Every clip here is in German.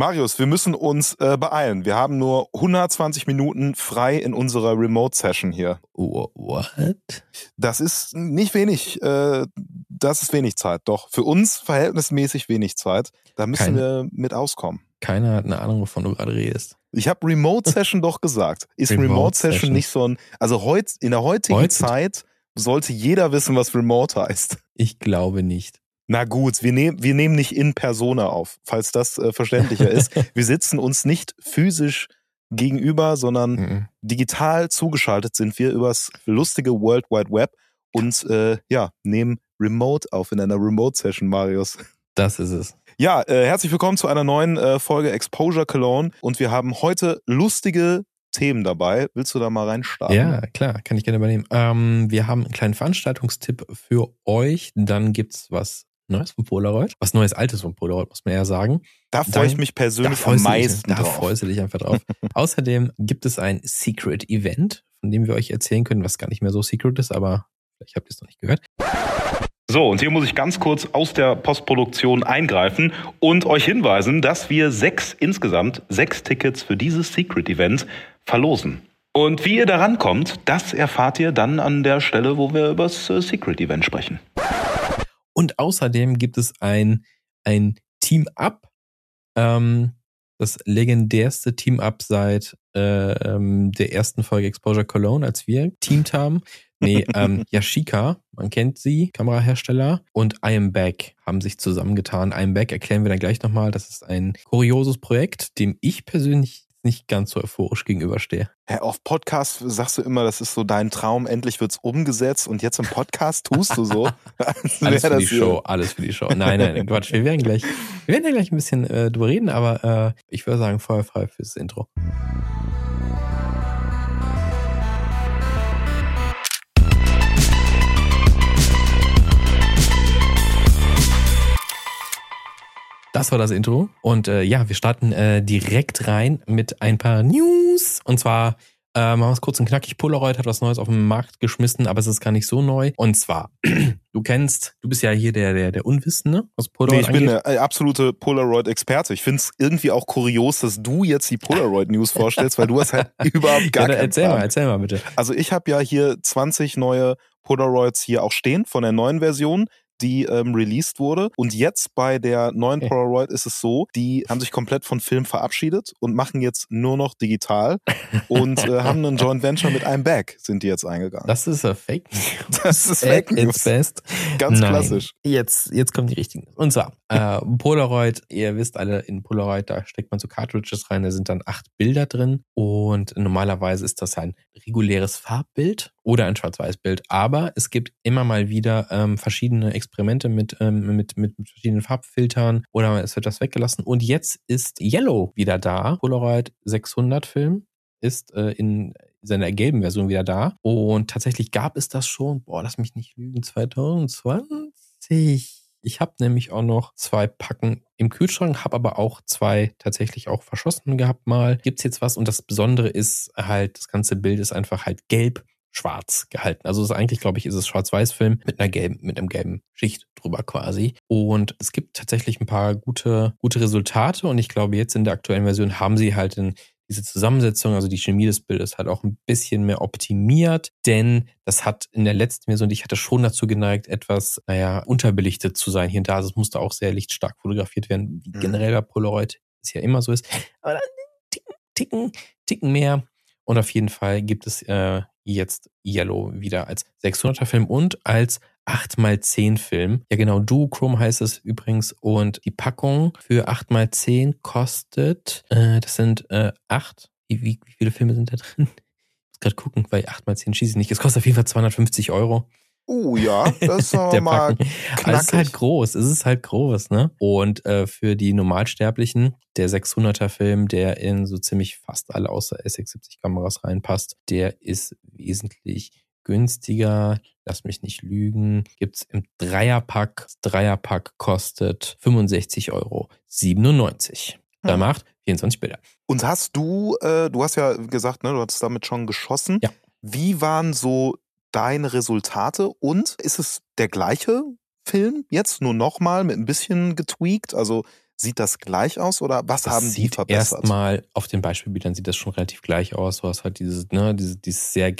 Marius, wir müssen uns äh, beeilen. Wir haben nur 120 Minuten frei in unserer Remote-Session hier. What? Das ist nicht wenig. Äh, das ist wenig Zeit. Doch für uns verhältnismäßig wenig Zeit. Da müssen Kein- wir mit auskommen. Keiner hat eine Ahnung, wovon du gerade redest. Ich habe Remote-Session doch gesagt. Ist Remote Remote-Session Session. nicht so ein. Also heut, in der heutigen Heute? Zeit sollte jeder wissen, was Remote heißt. Ich glaube nicht. Na gut, wir, nehm, wir nehmen nicht in Persona auf, falls das äh, verständlicher ist. Wir sitzen uns nicht physisch gegenüber, sondern Mhm. digital zugeschaltet sind wir übers lustige World Wide Web und äh, ja, nehmen Remote auf in einer Remote-Session, Marius. Das ist es. Ja, äh, herzlich willkommen zu einer neuen äh, Folge Exposure Cologne und wir haben heute lustige Themen dabei. Willst du da mal reinstarten? Ja, klar, kann ich gerne übernehmen. Ähm, wir haben einen kleinen Veranstaltungstipp für euch. Dann gibt's was Neues von Polaroid. Was Neues, Altes von Polaroid, muss man eher sagen. Da freue ich mich persönlich am du dich- meisten da freust du dich einfach drauf. Außerdem gibt es ein Secret Event, von dem wir euch erzählen können, was gar nicht mehr so secret ist, aber vielleicht habt ihr es noch nicht gehört. So, und hier muss ich ganz kurz aus der Postproduktion eingreifen und euch hinweisen, dass wir sechs, insgesamt sechs Tickets für dieses Secret Event verlosen. Und wie ihr da rankommt, das erfahrt ihr dann an der Stelle, wo wir über das äh, Secret Event sprechen. Und außerdem gibt es ein, ein Team-Up, ähm, das legendärste Team-Up seit äh, ähm, der ersten Folge Exposure Cologne, als wir teamt haben. Nee, ähm, Yashica, man kennt sie, Kamerahersteller, und I Am Back haben sich zusammengetan. I Am Back erklären wir dann gleich nochmal. Das ist ein kurioses Projekt, dem ich persönlich nicht ganz so euphorisch gegenüberstehe. Ja, auf Podcast sagst du immer, das ist so dein Traum, endlich wird's umgesetzt und jetzt im Podcast tust du so. Alles für die hier- Show, alles für die Show. Nein, nein, Quatsch. Wir werden gleich, wir werden ja gleich ein bisschen äh, drüber reden, aber äh, ich würde sagen, Feuer frei fürs Intro. Das war das Intro. Und äh, ja, wir starten äh, direkt rein mit ein paar News. Und zwar äh, machen wir es kurz und knackig. Polaroid hat was Neues auf den Markt geschmissen, aber es ist gar nicht so neu. Und zwar, du kennst, du bist ja hier der, der, der Unwissende, was Polaroid Nee, ich bin angeht. der äh, absolute Polaroid-Experte. Ich finde es irgendwie auch kurios, dass du jetzt die Polaroid-News vorstellst, weil du hast halt überhaupt gar ja, keinen erzähl Plan. mal, erzähl mal bitte. Also ich habe ja hier 20 neue Polaroids hier auch stehen von der neuen Version die ähm, released wurde. Und jetzt bei der neuen. Polaroid ist es so, die haben sich komplett von Film verabschiedet und machen jetzt nur noch digital und äh, haben einen Joint Venture mit einem Bag, sind die jetzt eingegangen. Das ist a Fake Das ist Fake its News. best. Ganz Nein. klassisch. Jetzt, jetzt kommen die richtigen. Und zwar, äh, Polaroid, ihr wisst alle, in Polaroid, da steckt man so Cartridges rein, da sind dann acht Bilder drin. Und normalerweise ist das ein reguläres Farbbild oder ein Schwarz-Weiß-Bild. Aber es gibt immer mal wieder ähm, verschiedene Experimente mit, ähm, mit, mit, verschiedenen Farbfiltern oder es wird das weggelassen. Und jetzt ist Yellow wieder da. Polaroid 600 Film ist äh, in seiner gelben Version wieder da. Und tatsächlich gab es das schon, boah, lass mich nicht lügen, 2020. Ich habe nämlich auch noch zwei Packen im Kühlschrank, habe aber auch zwei tatsächlich auch verschossen gehabt mal. Gibt's jetzt was? Und das Besondere ist halt, das ganze Bild ist einfach halt gelb schwarz gehalten. Also es ist eigentlich, glaube ich, ist es Schwarz-Weiß-Film mit einer gelben, mit einem gelben Schicht drüber quasi. Und es gibt tatsächlich ein paar gute, gute Resultate. Und ich glaube, jetzt in der aktuellen Version haben sie halt in diese Zusammensetzung, also die Chemie des Bildes halt auch ein bisschen mehr optimiert, denn das hat in der letzten Version, ich hatte, schon dazu geneigt, etwas, naja, unterbelichtet zu sein. Hier und da, also es musste auch sehr lichtstark fotografiert werden, wie Mhm. generell bei Polaroid es ja immer so ist. Aber dann ticken, ticken, ticken mehr. Und auf jeden Fall gibt es äh, jetzt Yellow wieder als 600er Film und als 8x10 Film. Ja genau, Duochrome heißt es übrigens. Und die Packung für 8x10 kostet, äh, das sind äh, 8. Wie, wie, wie viele Filme sind da drin? Ich muss gerade gucken, weil 8x10 schieße ich nicht. Es kostet auf jeden Fall 250 Euro. Oh ja, das ist aber der mal Packen. Aber es ist halt groß, es ist halt groß, ne? Und äh, für die Normalsterblichen, der 600er Film, der in so ziemlich fast alle außer SX70 Kameras reinpasst, der ist wesentlich günstiger. Lass mich nicht lügen. Gibt's im Dreierpack. Das Dreierpack kostet 65,97 Euro. Da Hm. macht 24 Bilder. Und hast du, äh, du hast ja gesagt, ne, du hattest damit schon geschossen. Ja. Wie waren so deine Resultate und ist es der gleiche Film jetzt nur nochmal mit ein bisschen getweakt? Also Sieht das gleich aus oder was Das haben die sieht verbessert? erstmal auf den Beispielbildern sieht das schon relativ gleich aus. Du hast halt dieses, ne, dieses, dieses sehr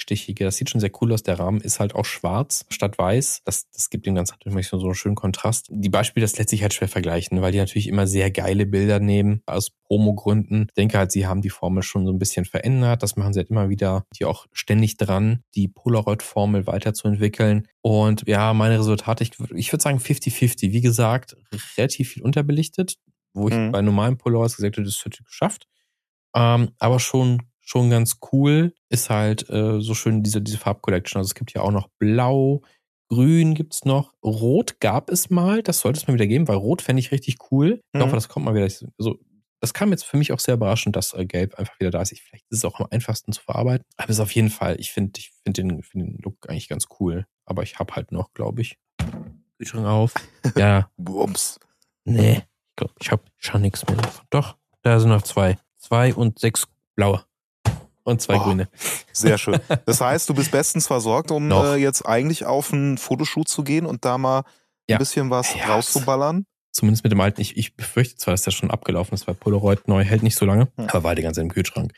gelbstichige. Das sieht schon sehr cool aus. Der Rahmen ist halt auch schwarz statt weiß. Das, das gibt dem Ganzen natürlich so einen schönen Kontrast. Die Beispiele, das lässt sich halt schwer vergleichen, weil die natürlich immer sehr geile Bilder nehmen aus Promo-Gründen. Ich denke halt, sie haben die Formel schon so ein bisschen verändert. Das machen sie halt immer wieder, die auch ständig dran, die Polaroid-Formel weiterzuentwickeln. Und ja, meine Resultate, ich, ich würde sagen 50-50. Wie gesagt, relativ viel unterbelichtet, wo ich Mhm. bei normalen Polaroids gesagt hätte, das hätte ich geschafft. Ähm, aber schon, schon ganz cool ist halt äh, so schön diese, diese Farbcollection. Also es gibt ja auch noch Blau, Grün gibt's noch, Rot gab es mal, das sollte es mal wieder geben, weil Rot fände ich richtig cool. Ich Mhm. hoffe, das kommt mal wieder. Also, das kam jetzt für mich auch sehr überraschend, dass äh, Gelb einfach wieder da ist. Ich, vielleicht ist es auch am einfachsten zu verarbeiten. Aber es ist auf jeden Fall, ich finde ich find den, find den Look eigentlich ganz cool. Aber ich habe halt noch, glaube ich, Kühlschrank auf. Ja, Bums. Nee, ich glaube, ich habe schon nichts mehr. Doch, da sind noch zwei. Zwei und sechs blaue. Und zwei Oh, grüne. Sehr schön. Das heißt, du bist bestens versorgt, um äh, jetzt eigentlich auf einen Fotoshoot zu gehen und da mal Ja. ein bisschen was Ja, rauszuballern. Zumindest mit dem alten. Ich, ich befürchte zwar, dass der schon abgelaufen ist, weil Polaroid neu hält nicht so lange, Hm. aber war die ganze Zeit im Kühlschrank.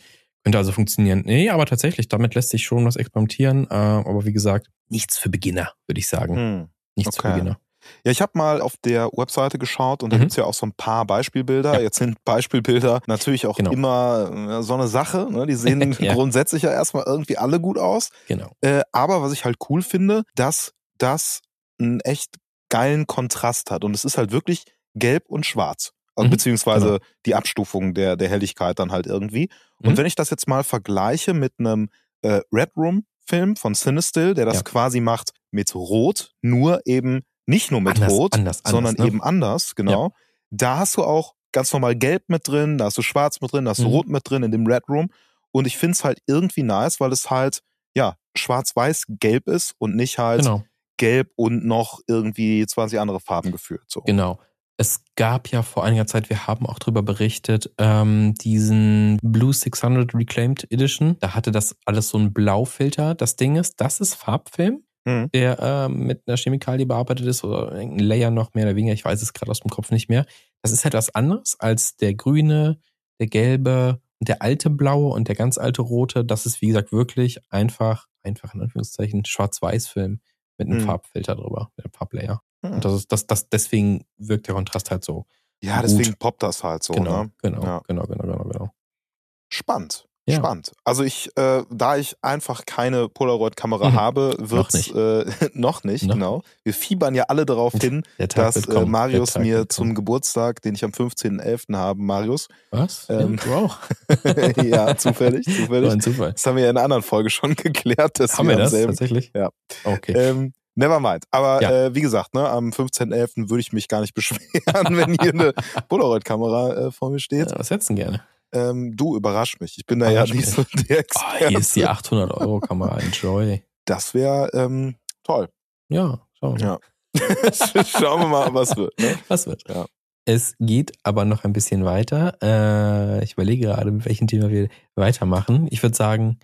Könnte also funktionieren. Nee, aber tatsächlich, damit lässt sich schon was experimentieren. Äh, aber wie gesagt, nichts für Beginner, würde ich sagen. Hm. Nichts okay. für Beginner. Ja, ich habe mal auf der Webseite geschaut und da Mhm. gibt's ja auch so ein paar Beispielbilder. Ja. Jetzt sind Beispielbilder natürlich auch Genau. immer äh, so eine Sache. Ne? Die sehen Ja. grundsätzlich ja erstmal irgendwie alle gut aus. Genau. Äh, aber was ich halt cool finde, dass das einen echt geilen Kontrast hat. Und es ist halt wirklich gelb und schwarz. Also Mhm, beziehungsweise genau. die Abstufung der, der Helligkeit dann halt irgendwie. Und Mhm. wenn ich das jetzt mal vergleiche mit einem äh, Red Room Film von Cinestill, der das Ja. quasi macht mit Rot, nur eben nicht nur mit Anders, Rot, anders, anders, sondern ne? eben anders, genau. Da hast du auch ganz normal Gelb mit drin, da hast du Schwarz mit drin, da hast du Mhm. Rot mit drin in dem Red Room. Und ich find's halt irgendwie nice, weil es halt, ja, schwarz-weiß-gelb ist und nicht halt Genau. gelb und noch irgendwie 20 andere Farben geführt. So. Genau. Es gab ja vor einiger Zeit, wir haben auch darüber berichtet, ähm, diesen Blue 600 Reclaimed Edition. Da hatte das alles so einen Blaufilter. Das Ding ist, das ist Farbfilm, Mhm. der ähm, mit einer Chemikalie bearbeitet ist oder ein Layer noch mehr oder weniger. Ich weiß es gerade aus dem Kopf nicht mehr. Das ist etwas anderes als der grüne, der gelbe und der alte blaue und der ganz alte rote. Das ist, wie gesagt, wirklich einfach, einfach in Anführungszeichen, Schwarz-Weiß-Film mit einem Mhm. Farbfilter drüber, mit einem Farblayer. Hm. Und das ist, das, das, deswegen wirkt der Kontrast halt so. Ja, gut. deswegen poppt das halt so. genau, Ne? genau, Ja. genau, genau, genau, genau. Spannend. Ja. Spannend. Also ich, äh, da ich einfach keine Polaroid-Kamera Mhm. habe, wird's nicht. äh, noch nicht, Noch genau. Wir fiebern ja alle darauf hin, dass wird äh. Marius mir wird zum. Geburtstag, den ich am 15.11. habe, Marius, Was? ähm, ja, wow. ja, zufällig, zufällig. ein Zufall. Das haben wir ja in einer anderen Folge schon geklärt, dass Haben wir am das selben tatsächlich? Ja. Okay. Ähm, never mind. Aber Ja. äh, wie gesagt, ne, am 15.11. würde ich mich gar nicht beschweren, wenn hier eine Polaroid-Kamera äh, vor mir steht. Ja, was hättest du denn gerne? Ähm, du überrasch mich. Ich bin da ja nicht so der Oh, Experte. hier ist die 800 Euro Kamera. Enjoy. das wäre ähm, toll. Ja, schauen wir mal. Ja. Schauen wir mal, was wird. Ne? Was wird? Ja. Es geht aber noch ein bisschen weiter. Äh, ich überlege gerade, mit welchem Thema wir weitermachen. Ich würde sagen,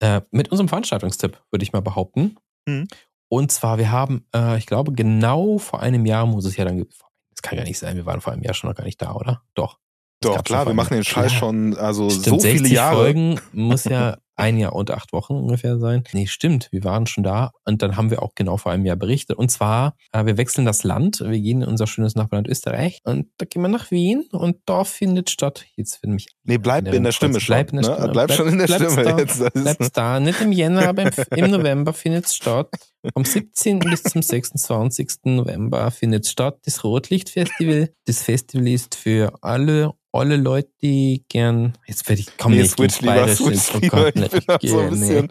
äh, mit unserem Veranstaltungstipp würde ich mal behaupten. Mhm. Und zwar, wir haben, äh, ich glaube, genau vor einem Jahr muss es ja dann, das kann ja nicht sein, wir waren vor einem Jahr schon noch gar nicht da, oder? Doch. Doch, klar, wir machen den. Scheiß Klar. schon also Stimmt, so viele 60 Jahre. Folgen muss ja ein Jahr und acht Wochen ungefähr sein. Nee, stimmt, wir waren schon da und dann haben wir auch genau vor einem Jahr berichtet. Und zwar, äh, wir wechseln das Land, wir gehen in unser schönes Nachbarland Österreich und da gehen wir nach Wien und da findet statt, jetzt finde mich Nee, bleib in der Stimme schon. Bleib in der ne? Stimme. Bleib schon in der bleib's Stimme Da, jetzt. Das ist- bleib's da, nicht im Jänner, aber im, im November findet es statt. Vom 17. bis zum 26. November findet statt das Rotlichtfestival. Das Festival ist für alle alle Leute, die gern. Jetzt werde ich komm nee, nicht switch lieber, switch lieber. Gott, ich bin ich so ein bisschen,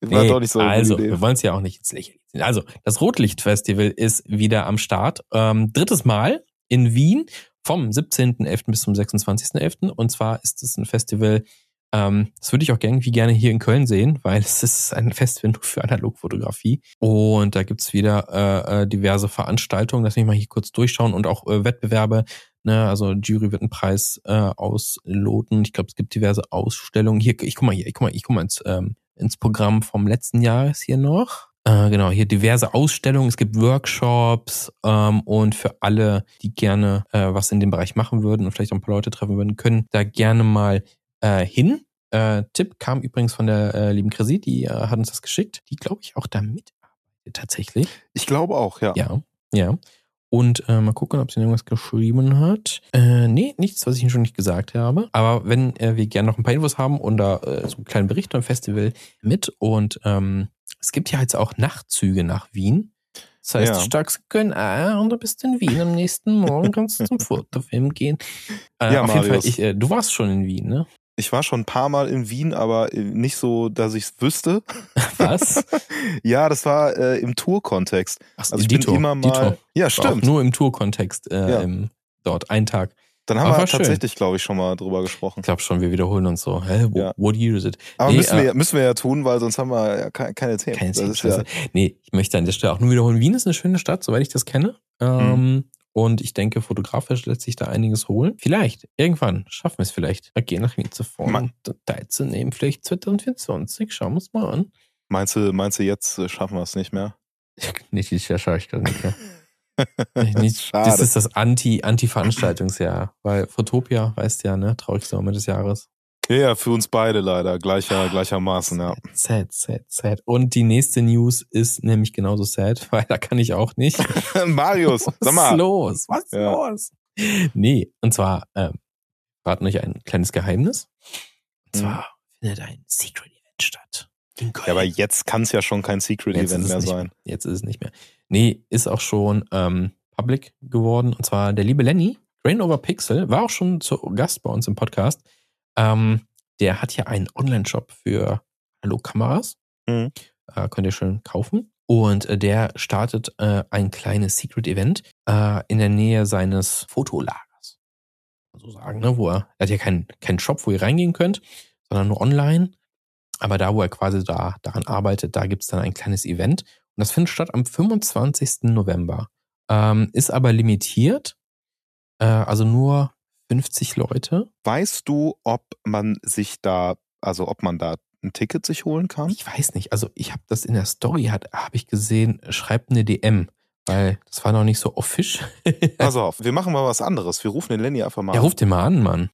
nee. war doch nicht so also, Idee. wir wollen es ja auch nicht ins ziehen. Also, das Rotlichtfestival ist wieder am Start. Ähm, drittes Mal in Wien vom 17.11. bis zum 26.11. Und zwar ist es ein Festival, ähm, das würde ich auch irgendwie gerne hier in Köln sehen, weil es ist ein Festival nur für Analogfotografie. Und da gibt's wieder äh, äh, diverse Veranstaltungen. Lass mich mal hier kurz durchschauen und auch äh, Wettbewerbe. Ne, also Jury wird einen Preis äh, ausloten. Ich glaube, es gibt diverse Ausstellungen. Hier, ich guck mal hier, ich guck mal, ich guck mal ins, ähm, ins Programm vom letzten Jahr ist hier noch. Äh, genau, hier diverse Ausstellungen, es gibt Workshops ähm, und für alle, die gerne äh, was in dem Bereich machen würden und vielleicht auch ein paar Leute treffen würden, können da gerne mal äh, hin. Äh, Tipp kam übrigens von der äh, lieben Chrissy, die äh, hat uns das geschickt, die glaube ich auch da mitarbeitet tatsächlich. Ich glaube auch, ja. Ja, ja. Und äh, mal gucken, ob sie irgendwas geschrieben hat. Äh, nee, nichts, was ich Ihnen schon nicht gesagt habe. Aber wenn äh, wir gerne noch ein paar Infos haben und da äh, so einen kleinen Bericht beim Festival mit. Und ähm, es gibt ja jetzt auch Nachtzüge nach Wien. Das heißt, Ja. du steigst können, ah, und du bist in Wien. Am nächsten Morgen kannst du zum Fotofilm gehen. Äh, Ja, auf jeden Fall, Marius. ich, äh, du warst schon in Wien, ne? Ich war schon ein paar Mal in Wien, aber äh, nicht so, dass ich es wüsste. Was? ja, das war äh, im Tour-Kontext. Ach, Also ich Dito, bin immer mal. Dito. Ja, stimmt. nur im Tourkontext äh, Ja. im, dort, ein Tag. Dann haben Aber wir tatsächlich, glaube ich, schon mal drüber gesprochen. Ich glaube schon, wir wiederholen uns so. Hä, Ja. what year is it? Aber Nee, müssen, wir, äh, ja- müssen wir ja tun, weil sonst haben wir ja keine, keine Themen. Keine ist Scheiße. Nee, ich möchte an der Stelle auch nur wiederholen. Wien ist eine schöne Stadt, soweit ich das kenne. Ähm, Mhm. Und ich denke, fotografisch lässt sich da einiges holen. Vielleicht, irgendwann schaffen wir es vielleicht, gehen nach Wien zu fahren teilzunehmen. Vielleicht 2024. Schauen wir uns mal an. Meinst du, meinst du, jetzt äh, schaffen wir es nicht mehr? Nicht dieses Jahr schaue ich gerade nicht mehr. nicht, Schade. das ist das Anti- Anti-Veranstaltungsjahr. weil Fotopia, weißt du ja, ne? Traurigste Moment des Jahres. Ja, ja, für uns beide leider. Gleicher, gleichermaßen, ja. Sad, sad, sad. Und die nächste News ist nämlich genauso sad, weil da kann ich auch nicht. Marius, sag Was ist mal. los? Was ist Ja. los? Nee, und zwar ähm, verraten euch ein kleines Geheimnis. Und Mhm. zwar findet ein Secret Event statt. Ja, aber jetzt kann es ja schon kein Secret Jetzt Event mehr sein. Mehr. Jetzt ist es nicht mehr. Nee, ist auch schon ähm, public geworden. Und zwar der liebe Lenny, Rain Over Pixel, war auch schon zu Gast bei uns im Podcast. Ähm, der hat ja einen Online-Shop für Hallo-Kameras. Mhm. Äh, könnt ihr schön kaufen. Und äh, der startet äh, ein kleines Secret-Event äh, in der Nähe seines Fotolagers. So sagen, ne? Wo er, er hat ja keinen keinen Shop, wo ihr reingehen könnt, sondern nur online. Aber da, wo er quasi da daran arbeitet, da gibt's dann ein kleines Event. Und das findet statt am 25. November. Ähm, ist aber limitiert. Äh, also nur 50 Leute. Weißt du, ob man sich da, also ob man da ein Ticket sich holen kann? Ich weiß nicht. Also ich habe das in der Story, hat habe ich gesehen, schreibt eine DM. Weil das war noch nicht so offisch. Pass auf, wir machen mal was anderes. Wir rufen den Lenny einfach mal Ja, an. ruft den mal an, Mann.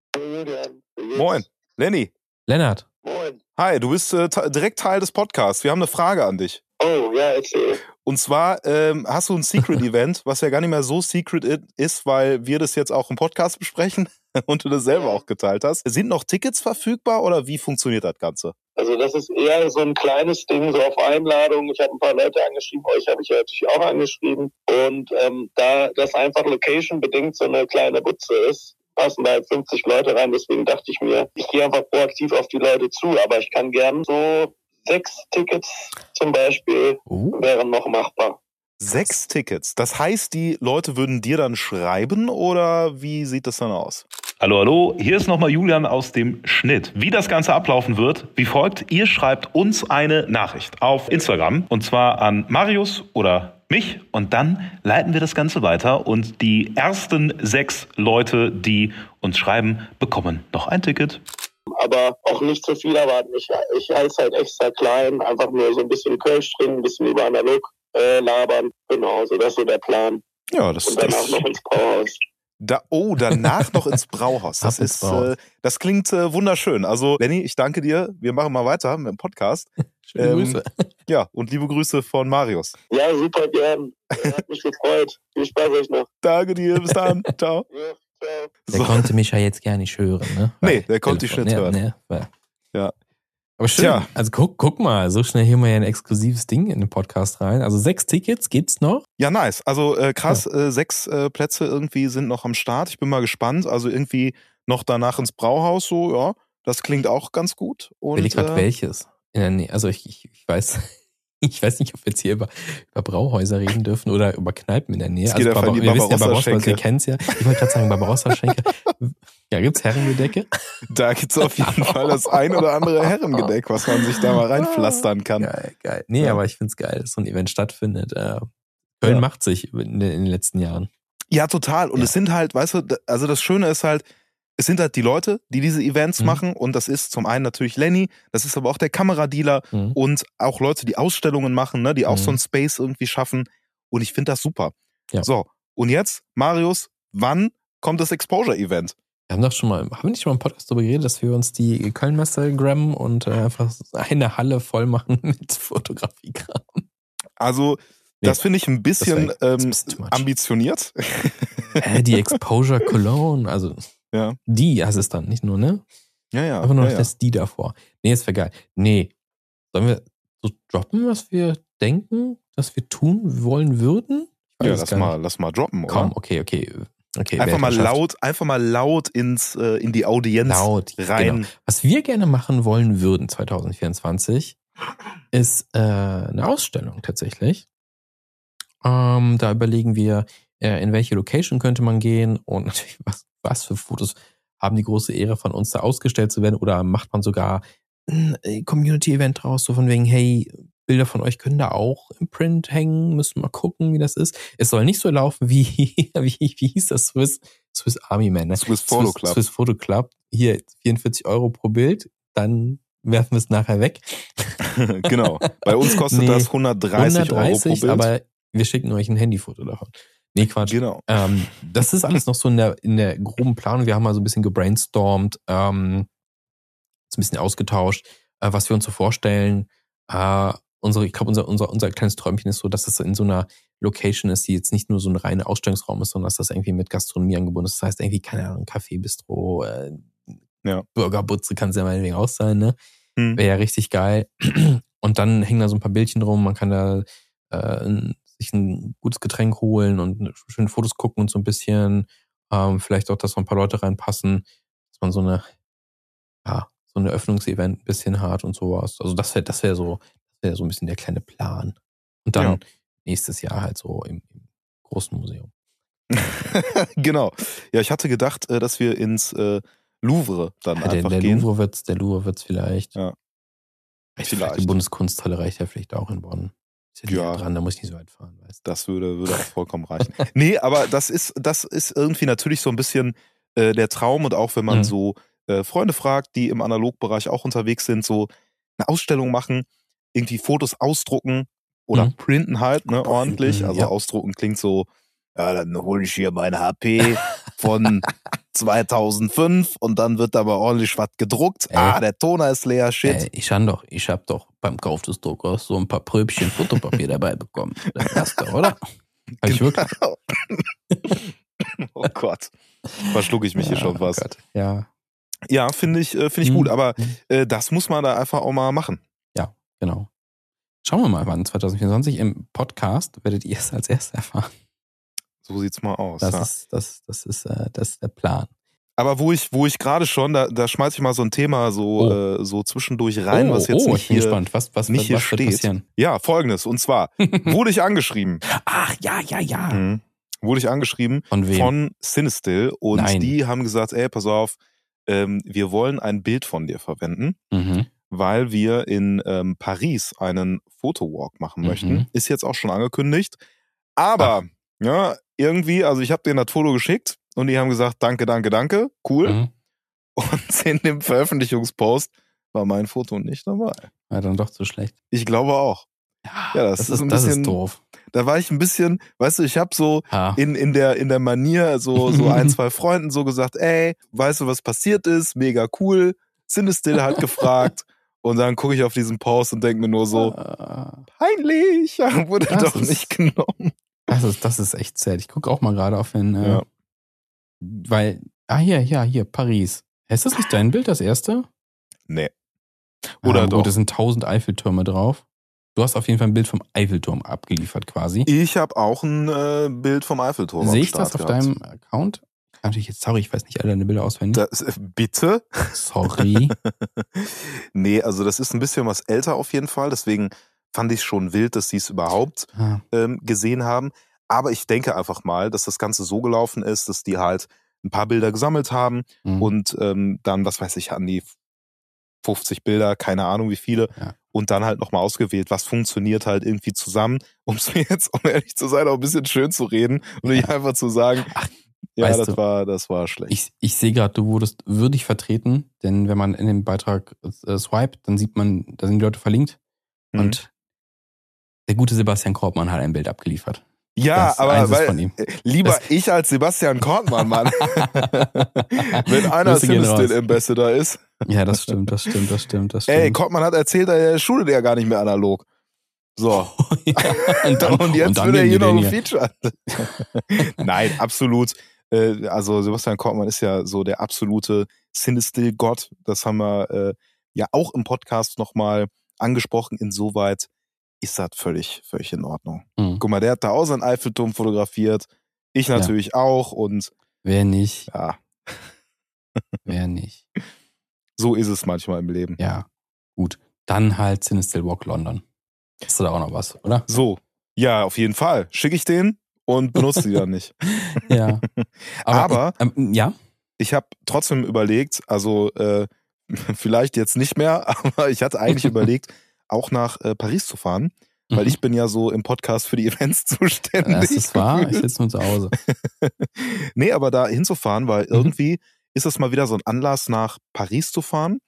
Moin, Lenny. Lennart. Moin. Hi, du bist äh, direkt Teil des Podcasts. Wir haben eine Frage an dich. Oh, ja, erzähl. Und zwar ähm, hast du ein Secret-Event, was ja gar nicht mehr so secret ist, weil wir das jetzt auch im Podcast besprechen und du das selber auch geteilt hast. Sind noch Tickets verfügbar oder wie funktioniert das Ganze? Also das ist eher so ein kleines Ding, so auf Einladung. Ich habe ein paar Leute angeschrieben, euch habe ich ja natürlich auch angeschrieben. Und ähm, da das einfach location-bedingt so eine kleine Butze ist, passen da halt 50 Leute rein. Deswegen dachte ich mir, ich gehe einfach proaktiv auf die Leute zu. Aber ich kann gern so sechs Tickets zum Beispiel Uh, wären noch machbar. Sechs Tickets. Das heißt, die Leute würden dir dann schreiben oder wie sieht das dann aus? Hallo, hallo, hier ist nochmal Julian aus dem Schnitt. Wie das Ganze ablaufen wird, wie folgt. Ihr schreibt uns eine Nachricht auf Instagram und zwar an Marius oder mich und dann leiten wir das Ganze weiter und die ersten sechs Leute, die uns schreiben, bekommen noch ein Ticket. Aber auch nicht zu viel erwarten. Ich, ich halte halt extra klein, einfach nur so ein bisschen Kölsch trinken, ein bisschen über analog äh, labern. Genau, so das ist so der Plan. Ja, das, Und danach das noch ins Brauhaus. da, oh, danach noch ins Brauhaus. Das ist, Brauhaus. äh, das klingt äh, wunderschön. Also, Lenny, ich danke dir. Wir machen mal weiter mit dem Podcast. schöne Ähm, Grüße. Ja, und liebe Grüße von Marius. Ja, super gern. Hat mich gefreut. Viel Spaß euch noch. Danke dir, bis dann. Ciao. Ja, ciao. Der So. konnte mich ja jetzt gar nicht hören, ne? Nee, der konnte dich nicht Ja, hören. ne, weil- Ja. Aber schön. Tja. Also guck, guck mal, so schnell hier mal ein exklusives Ding in den Podcast rein. Also sechs Tickets gibt's noch. Ja, nice. Also äh, krass, äh, sechs äh, Plätze irgendwie sind noch am Start. Ich bin mal gespannt. Also irgendwie noch danach ins Brauhaus, so, ja, das klingt auch ganz gut. Und, Will ich gerade äh, welches? Also ich, ich, ich weiß, ich weiß nicht, ob wir jetzt hier über, über Brauhäuser reden dürfen oder über Kneipen in der Nähe. Es geht also in die ihr wisst ja Barbarossa, ihr kennt's ja. Ich wollte gerade sagen, Barbarossa-Schenke. Ja, gibt's Herrengedecke? Da gibt's auf jeden Fall das ein oder andere Herrengedeck, was man sich da mal reinpflastern kann. Geil, geil. Nee, Ja. aber ich find's geil, dass so ein Event stattfindet. Äh, Köln Ja. macht sich in den, in den letzten Jahren. Ja, total. Und Ja. es sind halt, weißt du, also das Schöne ist halt, es sind halt die Leute, die diese Events Mhm. machen und das ist zum einen natürlich Lenny, das ist aber auch der Kameradealer Mhm. und auch Leute, die Ausstellungen machen, ne, die auch Mhm. so einen Space irgendwie schaffen und ich finde das super. Ja. So, und jetzt, Marius, wann kommt das Exposure-Event? Wir haben doch schon mal, haben wir nicht schon mal im Podcast darüber geredet, dass wir uns die Kölnmesse grammen und äh, einfach eine Halle voll machen mit Fotografiekram? Also, das finde ich ein bisschen, ist ein ähm, bisschen ambitioniert. Äh, die Exposure Cologne, also Ja. die heißt es dann, nicht nur, ne? Ja, ja. Einfach nur ja, noch ja. das die davor. Nee, ist wäre geil. Nee. Sollen wir so droppen, was wir denken, dass wir tun wollen würden? Ja, lass mal, lass mal droppen, oder? Komm, okay, okay. okay einfach mal laut, einfach mal laut ins, äh, in die Audienz laut rein. Genau. Was wir gerne machen wollen würden 2024, ist äh, eine Ausstellung tatsächlich. Ähm, da überlegen wir, äh, in welche Location könnte man gehen und natürlich, was, was für Fotos haben die große Ehre von uns da ausgestellt zu werden oder macht man sogar ein äh, Community-Event draus, so von wegen, hey, Bilder von euch können da auch im Print hängen, müssen wir mal gucken, wie das ist. Es soll nicht so laufen wie, wie, wie hieß das, Swiss, Swiss Army Man, ne? Swiss Photo Club. Swiss Photo Club. Hier 44 Euro pro Bild, dann werfen wir es nachher weg. genau. Bei uns kostet Nee, das 130, Euro pro Bild. aber wir schicken euch ein Handyfoto davon. Nee, Quatsch. genau. Ähm, das ist alles noch so in der, in der groben Planung. Wir haben mal so ein bisschen gebrainstormt, ähm, so ein bisschen ausgetauscht, äh, was wir uns so vorstellen. Äh, unsere, ich glaube, unser, unser, unser kleines Träumchen ist so, dass es in so einer Location ist, die jetzt nicht nur so ein reiner Ausstellungsraum ist, sondern dass das irgendwie mit Gastronomie angebunden ist. Das heißt irgendwie, keine Ahnung, Café, Bistro, äh, Ja. Burgerbutze kann es ja meinetwegen auch sein, ne? Hm. Wäre ja richtig geil. Und dann hängen da so ein paar Bildchen rum, man kann da äh, ein- sich ein gutes Getränk holen und schöne Fotos gucken und so ein bisschen. Ähm, vielleicht auch, dass so ein paar Leute reinpassen, dass man so eine, ja, so eine Öffnungsevent ein bisschen hat und sowas. Also das wäre, das wäre so, das wäre so ein bisschen der kleine Plan. Und dann Ja. nächstes Jahr halt so im, im großen Museum. genau. Ja, ich hatte gedacht, äh, dass wir ins äh, Louvre dann Ja, der, einfach der gehen. Louvre wird's, der Louvre wird's vielleicht. Ja. Vielleicht. vielleicht. Die Bundeskunsthalle reicht ja vielleicht auch in Bonn. Ist ja, dran, da muss ich nicht so weit fahren, weißt du. Das würde, würde auch vollkommen reichen. nee, aber das ist, das ist irgendwie natürlich so ein bisschen äh, der Traum und auch wenn man Mhm. so äh, Freunde fragt, die im Analogbereich auch unterwegs sind, so eine Ausstellung machen, irgendwie Fotos ausdrucken oder Mhm. printen halt, ne, ordentlich. Printen, Also ja. ausdrucken klingt so, ja, dann hole ich hier mein HP von 2005 und dann wird aber ordentlich was gedruckt. Ey. Ah, der Toner ist leer, shit. Äh, ich han doch, ich hab doch beim Kauf des Druckers so ein paar Pröbchen Fotopapier dabei bekommen. Das passt doch, oder? Hab ich wirklich? oh Gott. Verschlucke ich mich hier Ja, schon oh was. Gott. Ja, Ja, finde ich, äh, finde ich Mhm. gut, aber Mhm. äh, das muss man da einfach auch mal machen. genau. Schauen wir mal, wann 2024 im Podcast werdet ihr es als erstes erfahren. So sieht's mal aus. Das ja. ist, das, das ist, äh, das ist der Plan. Aber wo ich, wo ich gerade schon, da, da schmeiß ich mal so ein Thema so, Oh. äh, so zwischendurch rein, was jetzt oh, nicht ich bin hier, gespannt. Was, was, nicht was, hier was steht. passieren? Ja, folgendes. Und zwar wurde ich angeschrieben. Ach, ja, ja, ja. Mhm. Wurde ich angeschrieben Von wem? von Cinestill und Nein. die haben gesagt, ey, pass auf, ähm, wir wollen ein Bild von dir verwenden. mhm. weil wir in ähm, Paris einen Fotowalk machen Mhm. möchten. Ist jetzt auch schon angekündigt. Aber ja, irgendwie, also ich habe denen das Foto geschickt und die haben gesagt, danke, danke, danke, cool. Mhm. Und in dem Veröffentlichungspost war mein Foto nicht dabei. War dann doch zu schlecht. Ich glaube auch. Ja, das ist ein das bisschen- ist doof. Da war ich ein bisschen, weißt du, ich habe so Ja. in, in, der, in der Manier so, so ein, zwei Freunden so gesagt, ey, weißt du, was passiert ist? Mega cool. Cinestill hat gefragt. Und dann gucke ich auf diesen Post und denke mir nur so, Äh, peinlich, wurde Das doch nicht genommen. Das ist, das ist echt sad. Ich gucke auch mal gerade auf den, äh, Ja. weil, ah, hier, ja, hier, Paris. Ist das nicht dein Bild, das erste? Nee. Oder ah, doch. gut, es sind tausend Eiffeltürme drauf. Du hast auf jeden Fall ein Bild vom Eiffelturm abgeliefert quasi. Ich habe auch ein äh, Bild vom Eiffelturm. Sehe ich das auf gehabt. deinem Account? Natürlich jetzt, sorry, ich weiß nicht alle deine Bilder auswendig. Das, äh, bitte? Sorry. nee, also das ist ein bisschen was älter auf jeden Fall. Deswegen fand ich schon wild, dass sie es überhaupt Ah, ähm, gesehen haben. Aber ich denke einfach mal, dass das Ganze so gelaufen ist, dass die halt ein paar Bilder gesammelt haben mhm. und ähm, dann, was weiß ich, an die 50 Bilder, keine Ahnung wie viele, Ja. und dann halt nochmal ausgewählt, was funktioniert halt irgendwie zusammen, um es mir jetzt, um ehrlich zu sein, auch ein bisschen schön zu reden und nicht einfach zu sagen, Ach. Ja, das du- war, das war schlecht. Ich, ich sehe gerade, du wurdest würdig vertreten, denn wenn man in dem Beitrag äh, swiped, dann sieht man, da sind die Leute verlinkt Mhm. und der gute Sebastian Korbmann hat ein Bild abgeliefert. ja, Das aber weil, lieber Das- ich als Sebastian Kortmann, Mann. Wenn einer. Cinestill Ambassador ist. Ja, das stimmt, das stimmt, das stimmt, das stimmt. Ey, Kortmann hat erzählt, er schuldet ja gar nicht mehr analog. So. ja, und, dann, Und jetzt dann wird er hier noch ein Feature. Nein, absolut. Äh, Also Sebastian Kortmann ist ja so der absolute Cinestill-Gott. Das haben wir äh, ja auch im Podcast nochmal angesprochen. Insoweit ist das völlig, völlig in Ordnung. Hm. Guck mal, der hat da auch seinen Eiffelturm fotografiert. Ich natürlich auch. Und Wer nicht, ja, wer nicht. so ist es manchmal im Leben. Ja, gut. Dann halt Sinistil Walk London. Hast du da auch noch was, oder? So, ja, auf jeden Fall. Schicke ich den und benutze die dann nicht. Ja. Aber- ähm, ja, ich habe trotzdem überlegt, also äh, vielleicht jetzt nicht mehr, aber ich hatte eigentlich überlegt, auch nach äh, Paris zu fahren, weil Mhm. ich bin ja so im Podcast für die Events zuständig. das ist wahr. Ich sitze nur zu Hause. nee, aber da hinzufahren, weil Mhm. irgendwie ist das mal wieder so ein Anlass, nach Paris zu fahren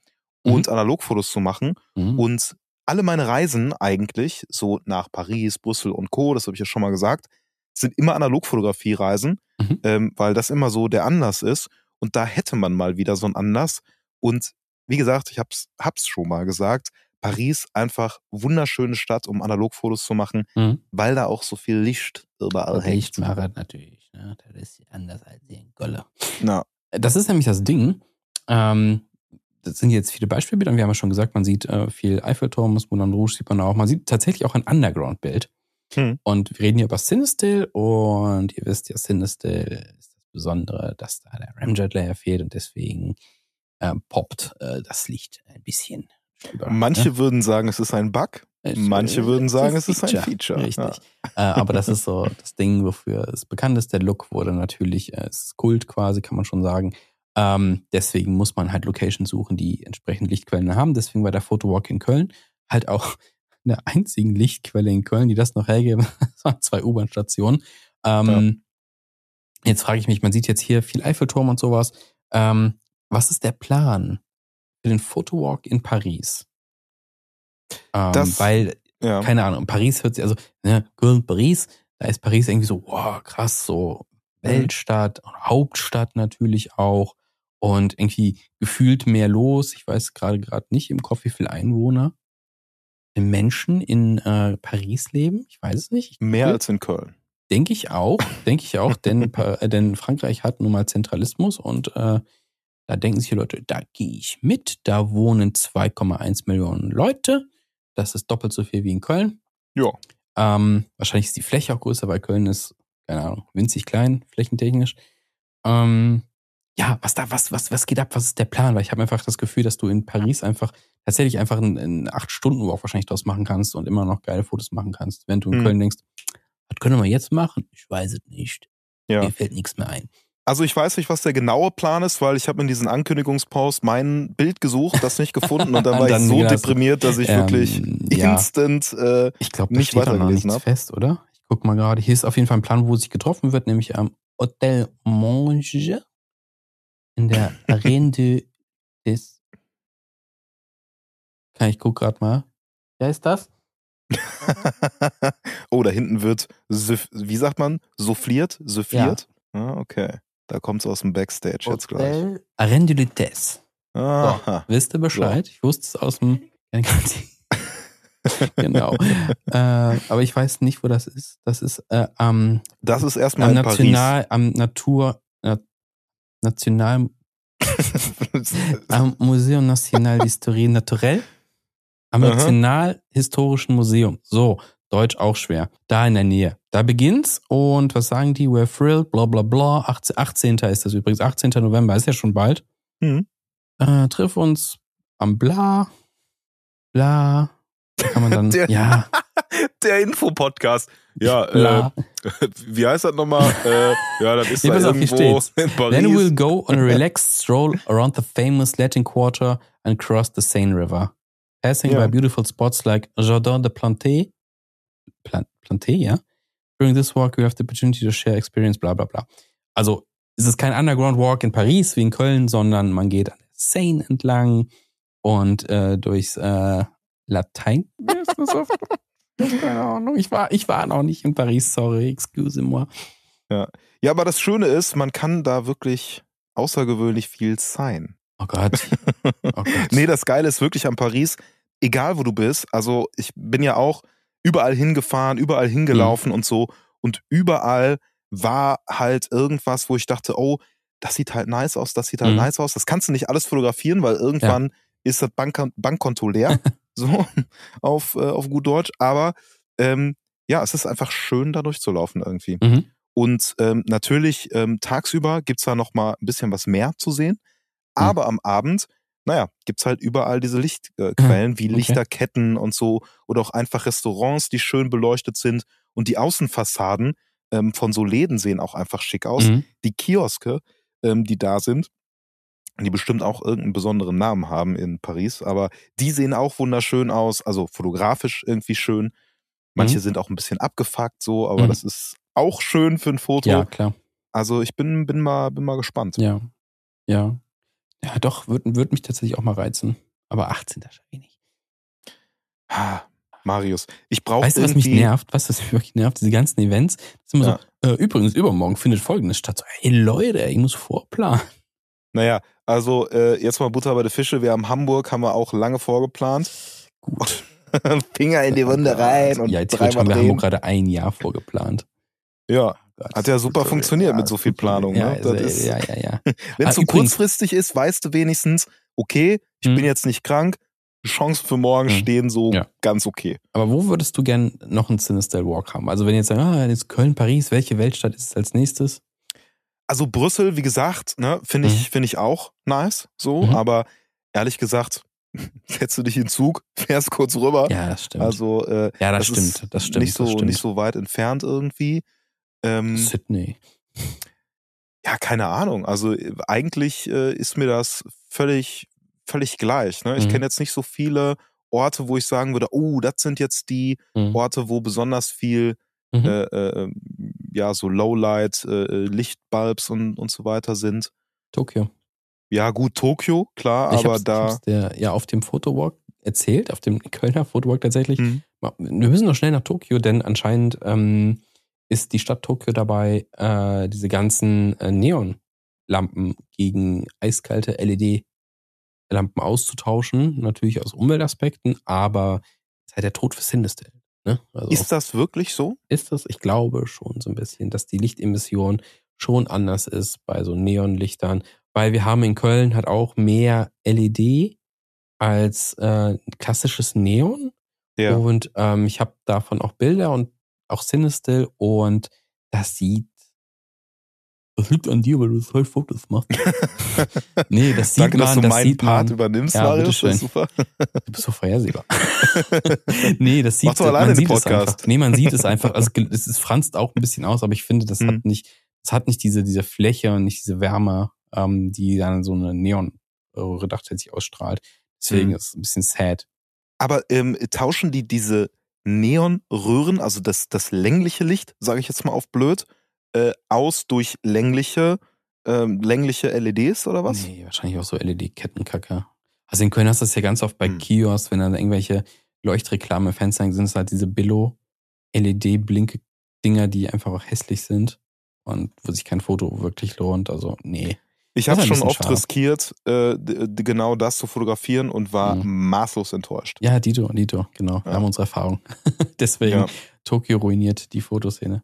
Mhm. und Analogfotos zu machen. Mhm. Und alle meine Reisen eigentlich, so nach Paris, Brüssel und Co., das habe ich ja schon mal gesagt, sind immer Analogfotografie-Reisen, Mhm. ähm, weil das immer so der Anlass ist. Und da hätte man mal wieder so einen Anlass. Und wie gesagt, ich hab's, hab's schon mal gesagt, Paris einfach wunderschöne Stadt, um Analogfotos zu machen, Mhm. weil da auch so viel Licht überall hängt. Lichtmacher natürlich. Ne? Das ist anders als hier in Golle. Na, Das ist nämlich das Ding. Ähm, das sind jetzt viele Beispielbilder. und Wir haben ja schon gesagt, man sieht äh, viel Eiffelturm, das Moulin Rouge sieht man auch. Man sieht tatsächlich auch ein Underground-Bild. Hm. Und wir reden hier über Cinestill und ihr wisst ja, Cinestill ist das Besondere, dass da der Ramjet-Layer fehlt und deswegen äh, poppt äh, das Licht ein bisschen. Manche ne? würden sagen, es ist ein Bug. Manche äh, würden sagen, es ist ein Feature. Richtig. Äh, aber das ist so das Ding, wofür es bekannt ist. Der Look wurde natürlich, äh, es ist Kult quasi, kann man schon sagen. Ähm, deswegen muss man halt Locations suchen, die entsprechend Lichtquellen haben. Deswegen war der Photowalk in Köln halt auch eine einzigen Lichtquelle in Köln, die das noch hergeben. Das waren zwei U-Bahn-Stationen. Ähm, Jetzt frage ich mich, man sieht jetzt hier viel Eiffelturm und sowas. Ähm, was ist der Plan für den Photowalk in Paris? Ähm, Das- weil Ja. keine Ahnung, Paris hört sich, also, ne, Köln, Paris, da ist Paris irgendwie so, wow, krass, so Mhm. Weltstadt, Hauptstadt natürlich auch und irgendwie gefühlt mehr los. Ich weiß gerade gerade nicht im Kopf, wie viele Einwohner Menschen in äh, Paris leben. Ich weiß es nicht. Ich Mehr google. als in Köln. Denke ich auch, denke ich auch, denn, äh, denn Frankreich hat nun mal Zentralismus und äh, da denken sich die Leute, da gehe ich mit, da wohnen 2,1 Millionen Leute, das ist doppelt so viel wie in Köln. Ja. Ähm, wahrscheinlich ist die Fläche auch größer, weil Köln ist, keine Ahnung, winzig klein, flächentechnisch. Ähm, ja, was da, was, was, was geht ab? Was ist der Plan? Weil ich habe einfach das Gefühl, dass du in Paris einfach tatsächlich einfach einen, einen 8-Stunden-Walk wahrscheinlich draus machen kannst und immer noch geile Fotos machen kannst. Wenn du in Mhm. Köln denkst, was können wir jetzt machen? Ich weiß es nicht. Ja. Mir fällt nichts mehr ein. Also ich weiß nicht, was der genaue Plan ist, weil ich habe in diesen Ankündigungspost mein Bild gesucht, das nicht gefunden und dann war Dann ich so deprimiert, dass ich Ähm, wirklich ja. instant äh, Ich glaube, da nicht weitergelesen nichts hab. fest, oder? Ich guck mal gerade. Hier ist auf jeden Fall ein Plan, wo sich getroffen wird, nämlich am Hotel Monge in der Arène de des. Kann ich guck gerade mal. Wer ist das? oh, da hinten wird, wie sagt man, souffliert, souffliert. Ah, okay. Da kommt es aus dem Backstage jetzt gleich. Hotel Arène de Lutèce. Aha. Wisst ihr Bescheid? Ich wusste es aus dem. genau. äh, aber ich weiß nicht, wo das ist. Das ist äh, am Das ist erstmal am National, am Natur, na, National, Paris. am Museum National d'Histoire Naturelle, am. Nationalhistorischen Museum. So, Deutsch auch schwer. Da in der Nähe. Da beginnt's und was sagen die? We're thrilled, bla bla bla. 18, 18. ist das übrigens, 18. November, ist ja schon bald. Mhm. Äh, triff uns am Bla, bla. Kann man dann, Der- ja, Der Infopodcast. Ja, bla. äh, wie heißt das nochmal? äh, ja, das ist Ja, da auf, irgendwo steht's. in Paris. Then we'll go on a relaxed stroll around the famous Latin Quarter and cross the Seine River, passing Ja. by beautiful spots like Jardin de Planté. Plan Planté, ja. During this walk, you have the opportunity to share experience, bla bla bla. Also, es ist kein Underground Walk in Paris wie in Köln, sondern man geht an der Seine entlang und äh, durchs äh, Latein. Keine Ahnung. Ich war, ich war noch nicht in Paris, sorry, excuse moi. Ja. ja, aber das Schöne ist, man kann da wirklich außergewöhnlich viel sein. Oh Gott. Oh Gott. nee, das Geile ist wirklich an Paris, egal wo du bist, also ich bin ja auch überall hingefahren, überall hingelaufen mhm. und so und überall war halt irgendwas, wo ich dachte, oh, das sieht halt nice aus, das sieht halt mhm. nice aus. Das kannst du nicht alles fotografieren, weil irgendwann ja. ist das Bank Bankkonto leer, so auf, äh, auf gut Deutsch. Aber ähm, ja, es ist einfach schön, da durchzulaufen irgendwie. Mhm. Und ähm, natürlich ähm, tagsüber gibt's da noch mal ein bisschen was mehr zu sehen. Mhm. Aber am Abend, naja, gibt's halt überall diese Lichtquellen äh, wie okay. Lichterketten und so oder auch einfach Restaurants, die schön beleuchtet sind. Und die Außenfassaden ähm, von so Läden sehen auch einfach schick aus. Mhm. Die Kioske, ähm, die da sind, die bestimmt auch irgendeinen besonderen Namen haben in Paris, aber die sehen auch wunderschön aus, also fotografisch irgendwie schön. Manche mhm. sind auch ein bisschen abgefuckt so, aber mhm. das ist auch schön für ein Foto. Ja, klar. Also ich bin, bin, mal, bin mal gespannt. Ja. Ja. Ja, doch, würde würd mich tatsächlich auch mal reizen. Aber 18, das schaffe ich nicht. Marius, ich brauche Weißt du, was mich nervt? Was mich wirklich nervt? Diese ganzen Events. Das ist immer ja. so, äh, übrigens, übermorgen findet folgendes statt. So, hey Leute, ich muss vorplanen. Naja, also äh, jetzt mal Butter bei der Fische. Wir haben Hamburg, haben wir auch lange vorgeplant. Gut. Finger in die Wunde rein und Ja, jetzt haben wir Hamburg gerade ein Jahr vorgeplant. Ja, oh hat ja super funktioniert mit so viel Planung. Ja, ne? das ist, ja, ja, ja. Wenn es so kurzfristig ist, weißt du wenigstens, okay, ich hm. bin jetzt nicht krank, Chancen für morgen hm. stehen so ja. ganz okay. Aber wo würdest du gern noch einen Sinistal Walk haben? Also wenn jetzt sagen, ah, jetzt Köln, Paris, welche Weltstadt ist es als nächstes? Also Brüssel, wie gesagt, ne, finde ich, mhm. finde ich auch nice, so, mhm. aber ehrlich gesagt, setzt du dich in den Zug, fährst kurz rüber. Ja, das stimmt. Also, äh, ja, das, das stimmt, das stimmt. Nicht so, das stimmt. nicht so weit entfernt irgendwie. Ähm, Sydney. Ja, keine Ahnung. Also äh, eigentlich äh, ist mir das völlig, völlig gleich. Ne? Ich mhm. kenne jetzt nicht so viele Orte, wo ich sagen würde, oh, das sind jetzt die mhm. Orte, wo besonders viel mhm. äh, äh, ja so Lowlight, äh, äh, Lichtbulbs und, und so weiter sind. Tokio. Ja, gut, Tokio, klar, ich aber da. Ich der, ja, auf dem Fotowalk erzählt, auf dem Kölner Fotowalk tatsächlich. Mhm. Wir müssen noch schnell nach Tokio, denn anscheinend ähm, ist die Stadt Tokio dabei, äh, diese ganzen äh, Neonlampen gegen eiskalte LED-Lampen auszutauschen. Natürlich aus Umweltaspekten, aber es ist halt der Tod für Sindestel. Ne? Also ist das wirklich so? Ist das? Ich glaube schon so ein bisschen, dass die Lichtemission schon anders ist bei so Neonlichtern, weil wir haben in Köln halt auch mehr LED als äh, klassisches Neon. Ja. Und ähm, ich habe davon auch Bilder und auch Sinistil und das sieht. Das liegt an dir, weil du zwei Fotos machst. nee, das sieht Danke, man. dass du das meinen sieht Part man, übernimmst, ja, Marius. Das ist super. Du bist so vorhersehbar. nee, das sieht Mach doch alleine man sieht Podcast. es einfach. Nee, man sieht es einfach. Also es ist, franzt auch ein bisschen aus, aber ich finde, das mhm. hat nicht, das hat nicht diese, diese Fläche und nicht diese Wärme, ähm, die dann so eine Neon-Röhre tatsächlich ausstrahlt. Deswegen mhm. ist es ein bisschen sad. Aber ähm, tauschen die diese Neonröhren, also das, das längliche Licht, sage ich jetzt mal auf blöd, äh, aus durch längliche, ähm, längliche LEDs oder was? Nee, wahrscheinlich auch so LED-Kettenkacke. Also in Köln hast du das ja ganz oft bei hm. Kiosks, wenn dann irgendwelche Leuchtreklame Fenster sind es halt diese Billo-LED-Blinke-Dinger, die einfach auch hässlich sind und wo sich kein Foto wirklich lohnt. Also, nee. Ich habe schon oft schade. riskiert, äh, genau das zu fotografieren und war mhm. maßlos enttäuscht. Ja, Dito, Dito, genau. Ja. Wir haben unsere Erfahrung. Deswegen, ja. Tokio ruiniert die Fotoszene.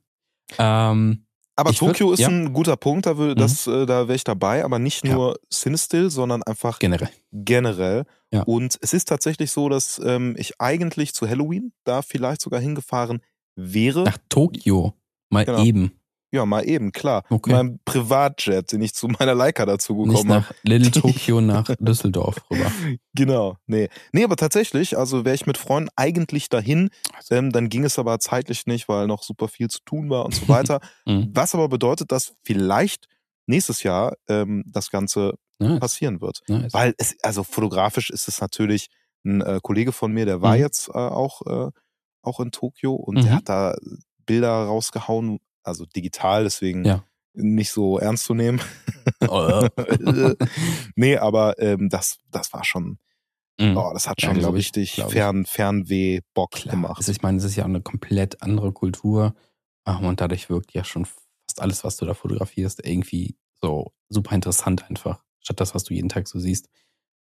Ähm, aber Tokio würd, ist ja. ein guter Punkt, da, würde, mhm. äh, da wäre ich dabei, aber nicht nur. Cinestill, sondern einfach generell. Generell. Und es ist tatsächlich so, dass ähm, ich eigentlich zu Halloween da vielleicht sogar hingefahren wäre. Nach Tokio. Mal genau. eben. Ja, mal eben, klar. Okay. Mein Privatjet, den ich zu meiner Leica dazu gekommen habe. nach Little Tokyo nach Düsseldorf rüber. Genau, nee. Nee, aber tatsächlich, also wäre ich mit Freunden eigentlich dahin, ähm, dann ging es aber zeitlich nicht, weil noch super viel zu tun war und so weiter. mhm. Was aber bedeutet, dass vielleicht nächstes Jahr ähm, das Ganze nice. passieren wird. Nice. Weil es, also fotografisch ist es natürlich ein äh, Kollege von mir, der war mhm. jetzt äh, auch, äh, auch in Tokio und mhm. der hat da Bilder rausgehauen, also digital, deswegen ja. nicht so ernst zu nehmen. Oh. nee, aber ähm, das, das war schon, Mhm. oh, das hat Ja, schon so glaub ich, richtig ich. Fern, Fernweh-Bock gemacht. also ich meine, es ist ja eine komplett andere Kultur ähm, und dadurch wirkt ja schon fast alles, was du da fotografierst, irgendwie so super interessant einfach, statt das, was du jeden Tag so siehst.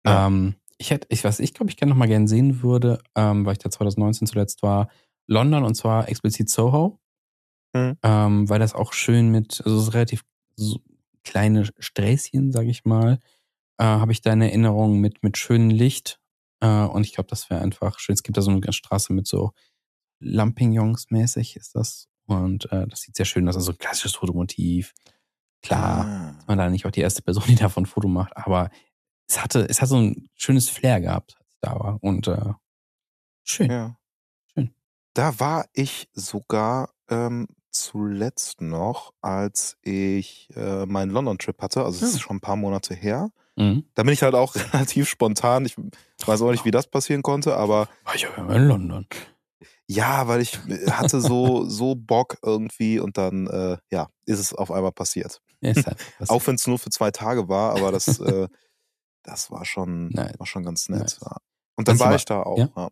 Ja. Ähm, ich hätte, ich was ich glaube, ich gerne noch mal gern sehen würde, ähm, weil ich da 2019 zuletzt war, London und zwar explizit Soho, Mhm. ähm, weil das auch schön mit, also es ist relativ so kleine Sträßchen, sage ich mal, äh, habe ich da eine Erinnerung mit mit schönem Licht äh, und ich glaube, das wäre einfach schön. Es gibt da so eine Straße mit so Lampignons mäßig ist das und äh, das sieht sehr schön aus, also ein klassisches Fotomotiv. Klar, Ah. ist man da nicht auch die erste Person, die davon ein Foto macht, aber es hatte, es hat so ein schönes Flair gehabt, als ich da war. Und äh, schön. Ja. Schön. Da war ich sogar ähm, zuletzt noch, als ich äh, meinen London-Trip hatte. Also es ist schon ein paar Monate her. Mhm. Da bin ich halt auch relativ spontan. Ich weiß auch nicht, wie das passieren konnte, aber War ich aber in London. ja, weil ich hatte so, so Bock irgendwie und dann, äh, ja, ist es auf einmal passiert. Halt was- Auch wenn es nur für zwei Tage war, aber das, äh, das war schon, Nice. war schon ganz nett. Nice. Ja. Und dann Was ich war aber- ich da auch. ja? Ja.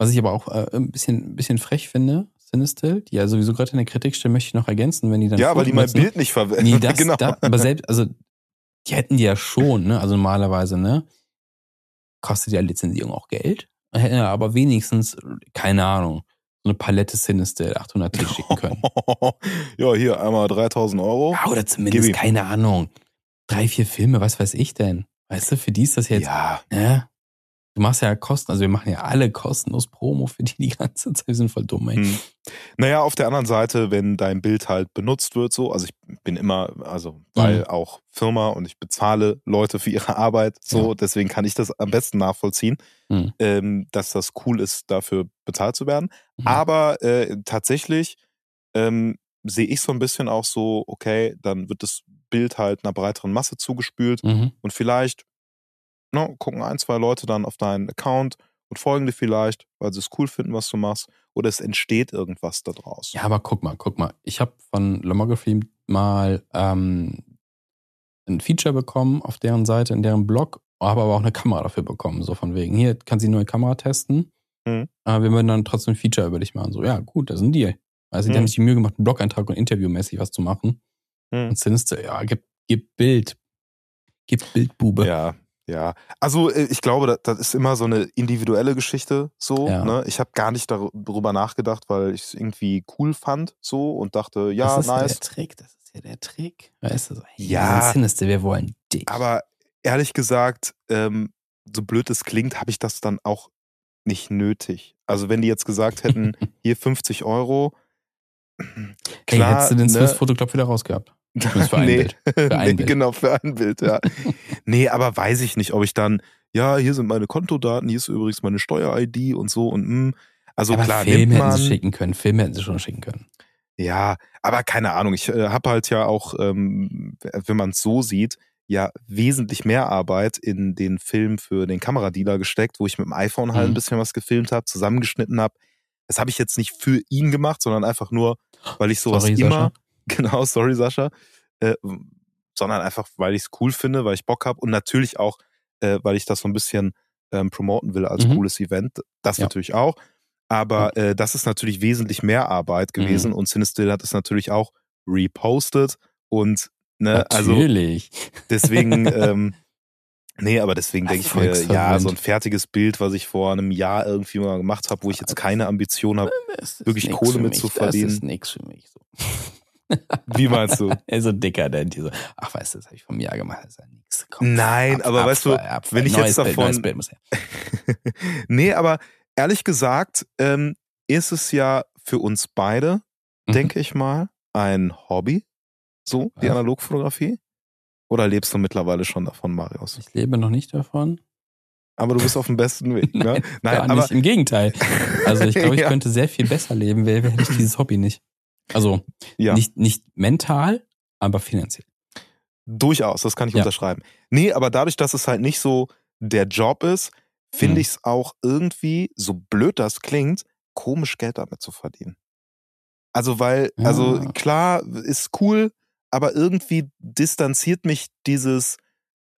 Was ich aber auch äh, ein bisschen, ein bisschen frech finde, Sinistil, die ja sowieso gerade in der Kritik stehen, möchte ich noch ergänzen, wenn die dann. Ja, weil die mein. Bild nicht verwenden. Nee, das, genau. da, aber selbst, also, die hätten die ja schon, ne? Also normalerweise, ne? Kostet ja Lizenzierung auch Geld. Hätten ja aber wenigstens, keine Ahnung, so eine Palette Sinistil 800 T schicken können. ja, hier einmal 3000 Euro. Ja, oder zumindest, keine Ahnung, drei, vier Filme, was weiß ich denn? Weißt du, für die ist das jetzt, Ja, ja. Du machst ja Kosten, also wir machen ja alle kostenlos Promo für die die ganze Zeit. Wir sind voll dumm, ey. Hm. Naja, auf der anderen Seite, wenn dein Bild halt benutzt wird, so, also ich bin immer, also weil Mhm. auch Firma und ich bezahle Leute für ihre Arbeit, so, Ja. deswegen kann ich das am besten nachvollziehen, Mhm. ähm, dass das cool ist, dafür bezahlt zu werden. Mhm. Aber äh, tatsächlich ähm, sehe ich so ein bisschen auch so, okay, dann wird das Bild halt einer breiteren Masse zugespült Mhm. und vielleicht ne, gucken ein, zwei Leute dann auf deinen Account und folgen dir vielleicht, weil sie es cool finden, was du machst, oder es entsteht irgendwas daraus. Ja, aber guck mal, guck mal. Ich habe von Lomography mal ähm, ein Feature bekommen auf deren Seite, in deren Blog, habe aber auch eine Kamera dafür bekommen. So von wegen, hier kann sie neue Kamera testen. Mhm. Aber wir würden dann trotzdem ein Feature über dich machen. So, ja, gut, das ein Deal. Also, die Mhm. haben sich die Mühe gemacht, einen Blog-Eintrag und interviewmäßig was zu machen. Mhm. Und Sinister, ja, gib, gib Bild. Gib Bildbube. Ja, ja. Also äh, ich glaube, das, ist immer so eine individuelle Geschichte so. Ja. Ne? Ich habe gar nicht dar- darüber nachgedacht, weil ich es irgendwie cool fand so und dachte, ja, das ist ja nice. der Trick, das ist ja der Trick. Weißt du, so, hey, Ja. Sinister, wir wollen dich. Aber ehrlich gesagt, ähm, so blöd es klingt, habe ich das dann auch nicht nötig. Also wenn die jetzt gesagt hätten, hier 50 Euro, hey, klar, hättest du den ne? Swiss Fotoclub wieder rausgehabt? Zumindest für ein nee, Bild. Für ein nee, Bild. Genau, für ein Bild, ja. nee, aber weiß ich nicht, ob ich dann, ja, hier sind meine Kontodaten, hier ist übrigens meine Steuer-ID und so und mh. Also aber klar, Film nimmt hätten man, sie schicken können. Film hätten sie schon schicken können. ja, aber keine Ahnung, ich äh, habe halt ja auch, ähm, wenn man es so sieht, ja wesentlich mehr Arbeit in den Film für den Kameradealer gesteckt, wo ich mit dem iPhone halt Mhm. ein bisschen was gefilmt habe, zusammengeschnitten habe. Das habe ich jetzt nicht für ihn gemacht, sondern einfach nur, weil ich sowas Sorry, immer, Sascha. genau, sorry Sascha, äh, sondern einfach, weil ich es cool finde, weil ich Bock habe und natürlich auch, äh, weil ich das so ein bisschen ähm, promoten will als Mhm. cooles Event. Das Ja. natürlich auch. Aber äh, das ist natürlich wesentlich mehr Arbeit Mhm. gewesen und Cinestill hat es natürlich auch repostet und ne, also Natürlich. deswegen, ähm, nee, aber deswegen denke ich mir, ja, so ein fertiges Bild, was ich vor einem Jahr irgendwie mal gemacht habe, wo ich jetzt keine Ambition habe, wirklich Kohle für mit mich. zu Das ist nix für mich. So. Wie meinst du? Er ist so dicker, der diese. Ach, weißt du, das habe ich vom Jahr gemacht. Das ist ja nix. Komm, Nein, aber weißt du, wenn ich neues jetzt Bild, davon- Bild muss her. nee, aber ehrlich gesagt, ähm, ist es ja für uns beide, Mhm. denke ich mal, ein Hobby, so die Ja. Analogfotografie. Oder lebst du mittlerweile schon davon, Marius? Ich lebe noch nicht davon. Aber du bist auf dem besten Weg, ne? Gar aber nicht. Im Gegenteil. Also ich glaube, ich Ja. könnte sehr viel besser leben, wäre ich dieses Hobby nicht. Also ja, nicht, nicht mental, aber finanziell. durchaus, das kann ich Ja. unterschreiben. Nee, aber dadurch, dass es halt nicht so der Job ist, finde Mhm. ich es auch irgendwie, so blöd das klingt, komisch Geld damit zu verdienen. Also, weil, Ja. also klar, ist cool, aber irgendwie distanziert mich dieses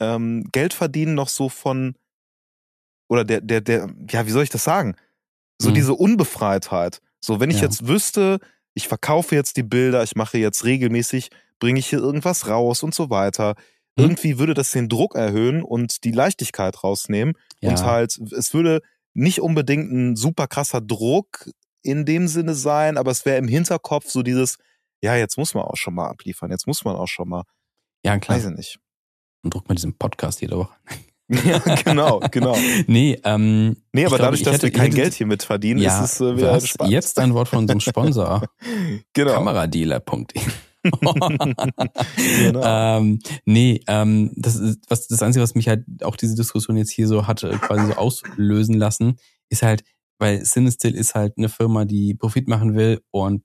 ähm, Geldverdienen noch so von oder der, der, der, ja, wie soll ich das sagen? So Mhm. diese Unbefreitheit. So, wenn ich Ja. jetzt wüsste, ich verkaufe jetzt die Bilder, ich mache jetzt regelmäßig, bringe ich hier irgendwas raus und so weiter. Mhm. Irgendwie würde das den Druck erhöhen und die Leichtigkeit rausnehmen. Ja. Und halt, es würde nicht unbedingt ein super krasser Druck in dem Sinne sein, aber es wäre im Hinterkopf so dieses, ja, jetzt muss man auch schon mal abliefern, jetzt muss man auch schon mal, ja, klar. weiß ich nicht. Und druck mal diesen Podcast jede Woche. Ja, genau, genau. Nee, ähm, Nee, aber dadurch, dass hätte- wir kein hätte- Geld hier mit verdienen, ja, ist es äh, wieder was? spannend. jetzt ein Wort von unserem Sponsor. genau. Kameradealer.de. Genau. ähm, nee, ähm, das ist was das Einzige, was mich halt auch diese Diskussion jetzt hier so hatte, quasi so auslösen lassen, ist halt, weil Cinestill ist halt eine Firma, die Profit machen will und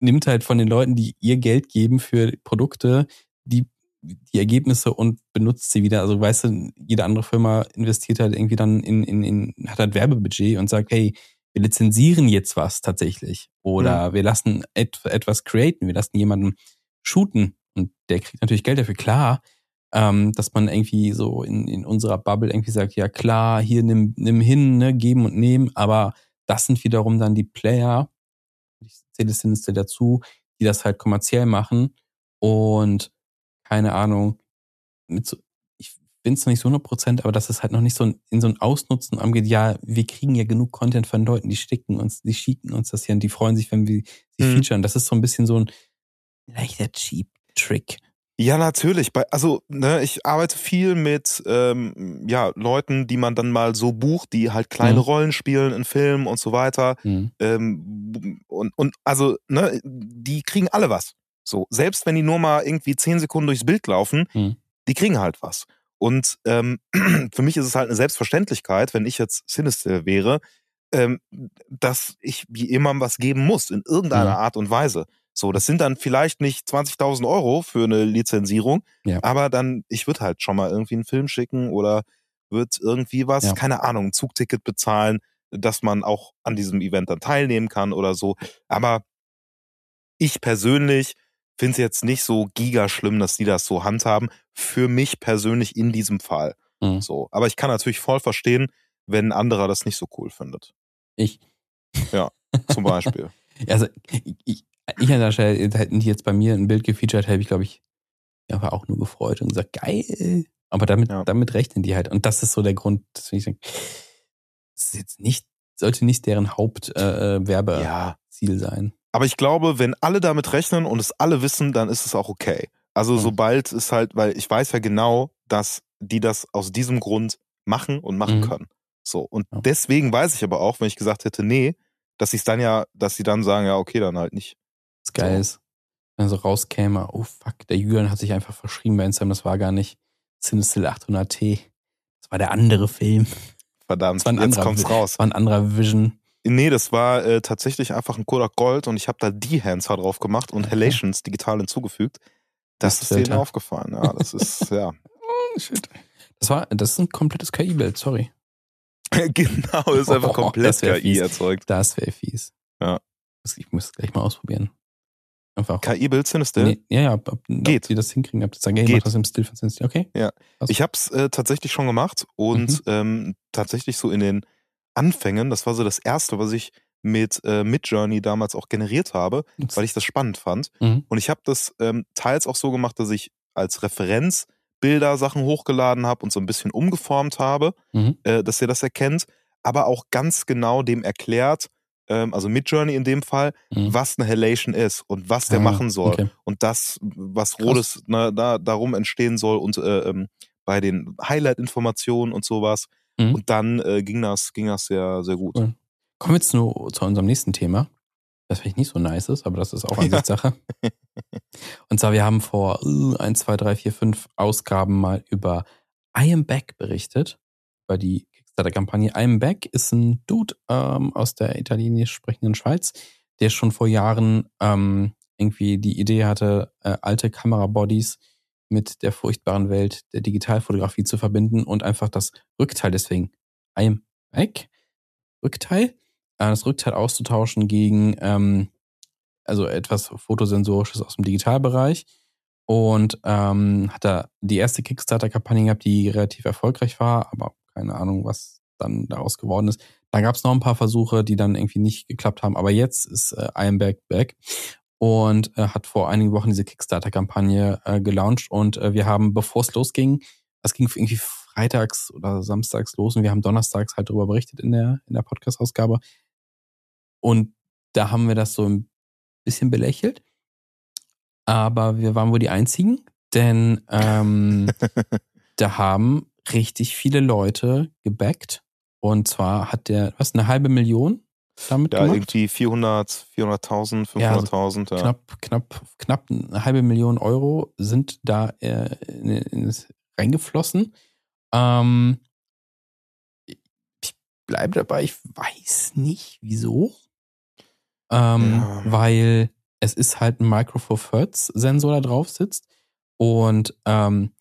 nimmt halt von den Leuten, die ihr Geld geben für Produkte, die die Ergebnisse und benutzt sie wieder. Also weißt du, jede andere Firma investiert halt irgendwie dann in, in, in hat halt Werbebudget und sagt, hey, wir lizenzieren jetzt was tatsächlich. Oder wir lassen et etwas createn, wir lassen jemanden shooten und der kriegt natürlich Geld dafür. Klar, ähm, dass man irgendwie so in, in unserer Bubble irgendwie sagt, ja klar, hier nimm, nimm hin, ne, geben und nehmen, aber das sind wiederum dann die Player, ich zähle Sinister dazu, die das halt kommerziell machen und keine Ahnung, mit so, ich bin es noch nicht so 100 Prozent, aber das ist halt noch nicht so ein, in so ein Ausnutzen angeht, ja, wir kriegen ja genug Content von Leuten, die sticken uns, die schicken uns das hier und die freuen sich, wenn wir sie Mhm. featuren. Das ist so ein bisschen so ein leichter Cheap-Trick. Ja, natürlich. Also, ne, ich arbeite viel mit ähm, ja, Leuten, die man dann mal so bucht, die halt kleine Mhm. Rollen spielen in Filmen und so weiter. Mhm. Ähm, und, und also, ne, die kriegen alle was. So, selbst wenn die nur mal irgendwie zehn Sekunden durchs Bild laufen, Mhm. die kriegen halt was. Und ähm, für mich ist es halt eine Selbstverständlichkeit, wenn ich jetzt Sinister wäre, ähm, dass ich jemandem was geben muss, in irgendeiner Mhm. Art und Weise. So, das sind dann vielleicht nicht 20.000 Euro für eine Lizenzierung, Ja. aber dann, ich würde halt schon mal irgendwie einen Film schicken oder wird irgendwie was, Ja. keine Ahnung, ein Zugticket bezahlen, dass man auch an diesem Event dann teilnehmen kann oder so. Aber ich persönlich finde es jetzt nicht so giga schlimm, dass die das so handhaben. Für mich persönlich in diesem Fall. Mhm. So. Aber ich kann natürlich voll verstehen, wenn ein anderer das nicht so cool findet. Ich. Zum Beispiel. Also, ich, ich ich an der Stelle, hätten die jetzt bei mir ein Bild gefeatured, hätte ich, glaube ich, ja, aber auch nur gefreut und gesagt, geil. Aber damit, Ja. damit rechnen die halt. Und das ist so der Grund, dass ich sage, das ist jetzt nicht, sollte nicht deren Hauptwerbeziel äh, Werbeziel ja. sein. Aber ich glaube, wenn alle damit rechnen und es alle wissen, dann ist es auch okay. Also Mhm. sobald es halt, weil ich weiß ja genau, dass die das aus diesem Grund machen und machen Mhm. können. So. Und Ja. deswegen weiß ich aber auch, wenn ich gesagt hätte, nee, dass sie es dann ja, dass sie dann sagen, ja, okay, dann halt nicht. Das geil So. ist, wenn so rauskäme, oh fuck, der Julian hat sich einfach verschrieben bei Instagram, das war gar nicht Cinestill 800T. Das war der andere Film. Verdammt, Das war ein jetzt anderer kommt's raus. Das war ein anderer Vision. Nee, das war äh, tatsächlich einfach ein Kodak Gold und ich habe da die Hands drauf gemacht und. Halations digital hinzugefügt. Das ist Filter. denen aufgefallen. Ja, das ist, ja. Oh, shit. Das war, das ist ein komplettes KI-Bild, sorry. genau, das ist einfach Oh, komplett das KI fies. erzeugt. Das wäre fies. Ja. Das- Ich muss es gleich mal ausprobieren. Einfach. KI-Bild Sinister? Nee, ja, ja, ob, ob Geht. die das hinkriegen, ob die sagen, hey, Geht. mach das im Stil von Sin City. Okay. Ja. Krass. Ich habe es äh, tatsächlich schon gemacht und Mhm. ähm, tatsächlich so in den Anfängen, das war so das erste, was ich mit äh, Midjourney damals auch generiert habe, weil ich das spannend fand. Mhm. Und ich habe das ähm, teils auch so gemacht, dass ich als Referenz Bilder, Sachen hochgeladen habe und so ein bisschen umgeformt habe, Mhm. äh, dass ihr das erkennt, aber auch ganz genau dem erklärt, ähm, also Midjourney in dem Fall, Mhm. was eine Halation ist und was der Ah, machen soll Okay. und das, was Krass. Rodes ne, da, darum entstehen soll und äh, ähm, bei den Highlight-Informationen und sowas. Mhm. Und dann äh, ging das, ging das sehr, sehr gut. Cool. Kommen wir jetzt nur zu unserem nächsten Thema. Das vielleicht nicht so nice ist, aber das ist auch Ja. Ansichtssache. Und zwar, wir haben vor äh, 1, 2, 3, 4, 5 Ausgaben mal über I Am Back berichtet. Über die Kickstarter-Kampagne. I Am Back ist ein Dude ähm, aus der italienisch sprechenden Schweiz, der schon vor Jahren ähm, irgendwie die Idee hatte, äh, alte Kamerabodies mit der furchtbaren Welt der Digitalfotografie zu verbinden und einfach das Rückteil deswegen I Am Back Rückteil, äh, das Rückteil auszutauschen gegen ähm, also etwas Fotosensorisches aus dem Digitalbereich und ähm, hat da die erste Kickstarter-Kampagne gehabt, die relativ erfolgreich war, aber keine Ahnung, was dann daraus geworden ist. Da gab es noch ein paar Versuche, die dann irgendwie nicht geklappt haben, aber jetzt ist äh, Ironback back und äh, hat vor einigen Wochen diese Kickstarter-Kampagne äh, gelauncht und äh, wir haben, bevor es losging, es ging irgendwie freitags oder samstags los und wir haben donnerstags halt darüber berichtet in der, in der Podcast-Ausgabe. Und da haben wir das so ein bisschen belächelt. Aber wir waren wohl die Einzigen, denn ähm, da haben richtig viele Leute gebackt. Und zwar hat der, was, eine halbe Million damit Ja, gemacht? irgendwie 400, 400.000, Ja, also 500.000. Ja, knapp, knapp, knapp eine halbe Million Euro sind da äh, in, in, reingeflossen. Ähm, ich bleibe dabei, ich weiß nicht wieso. Ähm, Ja. Weil es ist halt ein Micro Four Hertz Sensor da drauf sitzt und ähm,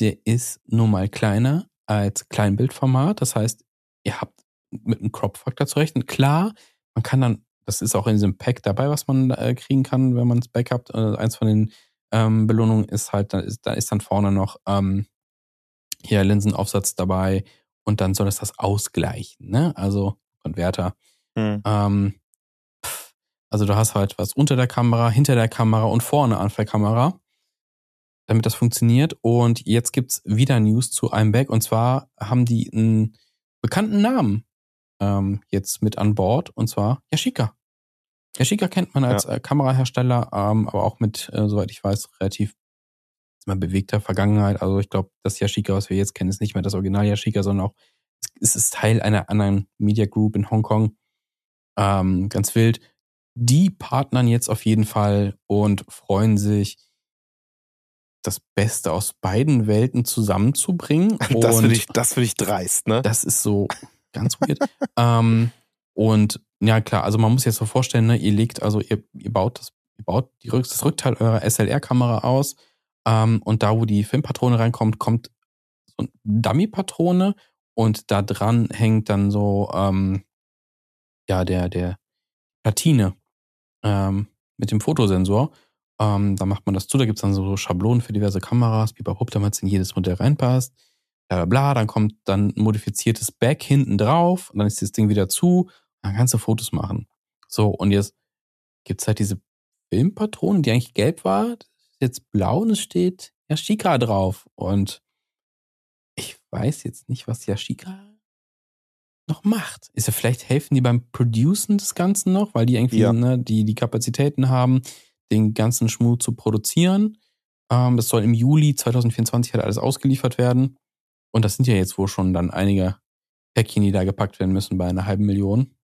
der ist nun mal kleiner als Kleinbildformat. Das heißt, ihr habt mit einem Crop-Faktor zu rechnen. Klar, man kann dann, das ist auch in diesem Pack dabei, was man äh, kriegen kann, wenn man es backupt. Äh, eins von den ähm, Belohnungen ist halt, da ist, da ist dann vorne noch ähm, hier Linsenaufsatz dabei und dann soll es das ausgleichen, ne? Also Konverter. Hm. Ähm, also du hast halt was unter der Kamera, hinter der Kamera und vorne an der Kamera, damit das funktioniert. Und jetzt gibt's wieder News zu Ironback und zwar haben die einen bekannten Namen ähm, jetzt mit an Bord und zwar Yashica. Yashica kennt man als äh, Kamerahersteller, ähm, aber auch mit, äh, soweit ich weiß, relativ mal bewegter Vergangenheit. Also ich glaube, das Yashica, was wir jetzt kennen, ist nicht mehr das Original Yashica, sondern auch es ist Teil einer anderen Media Group in Hongkong. Ähm, ganz wild. Die partnern jetzt auf jeden Fall und freuen sich, das Beste aus beiden Welten zusammenzubringen. Das finde ich, das finde ich dreist, ne? das ist so ganz weird. ähm, und ja, klar, also man muss sich jetzt so vorstellen, ne, ihr legt, also ihr, ihr baut das, ihr baut die, das Rückteil eurer SLR-Kamera aus ähm, und da, wo die Filmpatrone reinkommt, kommt so eine Dummy-Patrone und da dran hängt dann so, ähm, ja, der, der Platine ähm, mit dem Fotosensor. Ähm, da macht man das zu, da gibt's dann so Schablonen für diverse Kameras, wie bei Hup, damit es in jedes Modell reinpasst. Bla, bla, bla. Dann kommt dann ein modifiziertes Back hinten drauf und dann ist das Ding wieder zu. Dann kannst du Fotos machen. So, und jetzt gibt's halt diese Filmpatrone, die eigentlich gelb war. Das ist jetzt blau und es steht Yashica drauf. Und ich weiß jetzt nicht, was Yashica noch macht. Ist ja vielleicht helfen die beim Producen des Ganzen noch, weil die irgendwie Ja. ne, die, die Kapazitäten haben, den ganzen Schmuh zu produzieren. Ähm, das soll im Juli 2024 halt alles ausgeliefert werden. Und das sind ja jetzt wohl schon dann einige Päckchen, die da gepackt werden müssen bei einer halben Million.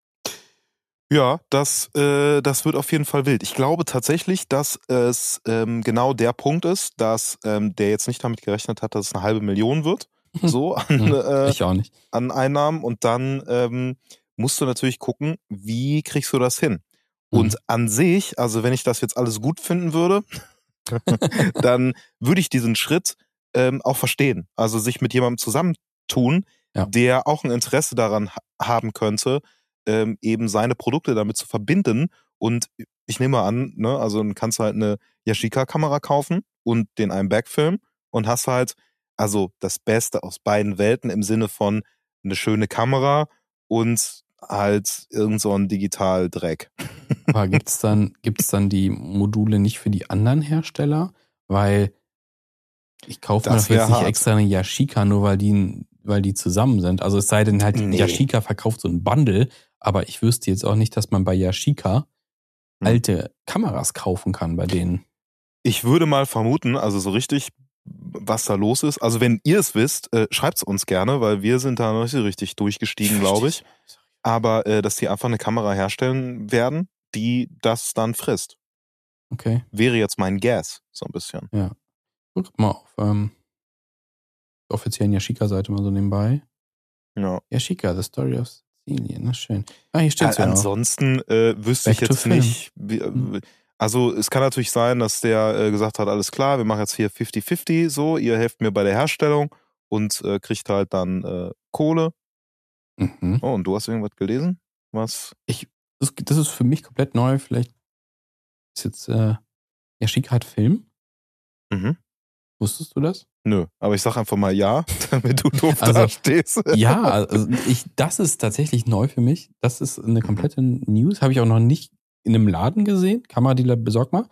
Ja, das, äh, das wird auf jeden Fall wild. Ich glaube tatsächlich, dass es ähm, genau der Punkt ist, dass ähm, der jetzt nicht damit gerechnet hat, dass es eine halbe Million wird. So an, Hm, äh, ich auch nicht. an Einnahmen. Und dann ähm, musst du natürlich gucken, wie kriegst du das hin? Und Mhm. an sich, also wenn ich das jetzt alles gut finden würde, dann würde ich diesen Schritt ähm, auch verstehen. Also sich mit jemandem zusammentun, Ja. der auch ein Interesse daran ha haben könnte, ähm, eben seine Produkte damit zu verbinden. Und ich nehme an, ne, also dann kannst du halt eine Yashica-Kamera kaufen und den einen Backfilm und hast halt also das Beste aus beiden Welten im Sinne von eine schöne Kamera und halt irgend so ein Digital-Dreck. Aber gibt's dann, gibt's dann die Module nicht für die anderen Hersteller? Weil ich kaufe mir doch jetzt wär nicht hart. extra eine Yashica, nur weil die, weil die zusammen sind. Also es sei denn halt, Nee. Yashica verkauft so ein Bundle, aber ich wüsste jetzt auch nicht, dass man bei Yashica Hm. alte Kameras kaufen kann bei denen. Ich würde mal vermuten, also so richtig, was da los ist. Also wenn ihr es wisst, äh, schreibt es uns gerne, weil wir sind da noch nicht so richtig durchgestiegen, glaube ich. Aber äh, dass die einfach eine Kamera herstellen werden, die das dann frisst. Okay. Wäre jetzt mein Guess, so ein bisschen. Guck mal auf ähm, der offiziellen Yashica-Seite mal so nebenbei. Ja. Yashica, The Story of Sicilien. Na schön. Ah, hier Äh, steht's ja auch. ansonsten äh, wüsste ich Back to jetzt nicht. Wie, Hm. äh, also es kann natürlich sein, dass der äh, gesagt hat, alles klar, wir machen jetzt hier 50-50 so, ihr helft mir bei der Herstellung und äh, kriegt halt dann äh, Kohle. Mhm. Oh, und du hast irgendwas gelesen? Was? das, das ist für mich komplett neu. Vielleicht Ist jetzt, äh, Yashika hat Film. Mhm. Wusstest du das? Nö, aber ich sag einfach mal ja, damit du doof Also, da stehst. Ja, also ich, das ist tatsächlich neu für mich. Das ist eine komplette News. Habe ich auch noch nicht in einem Laden gesehen. Kameradealer, besorg mal.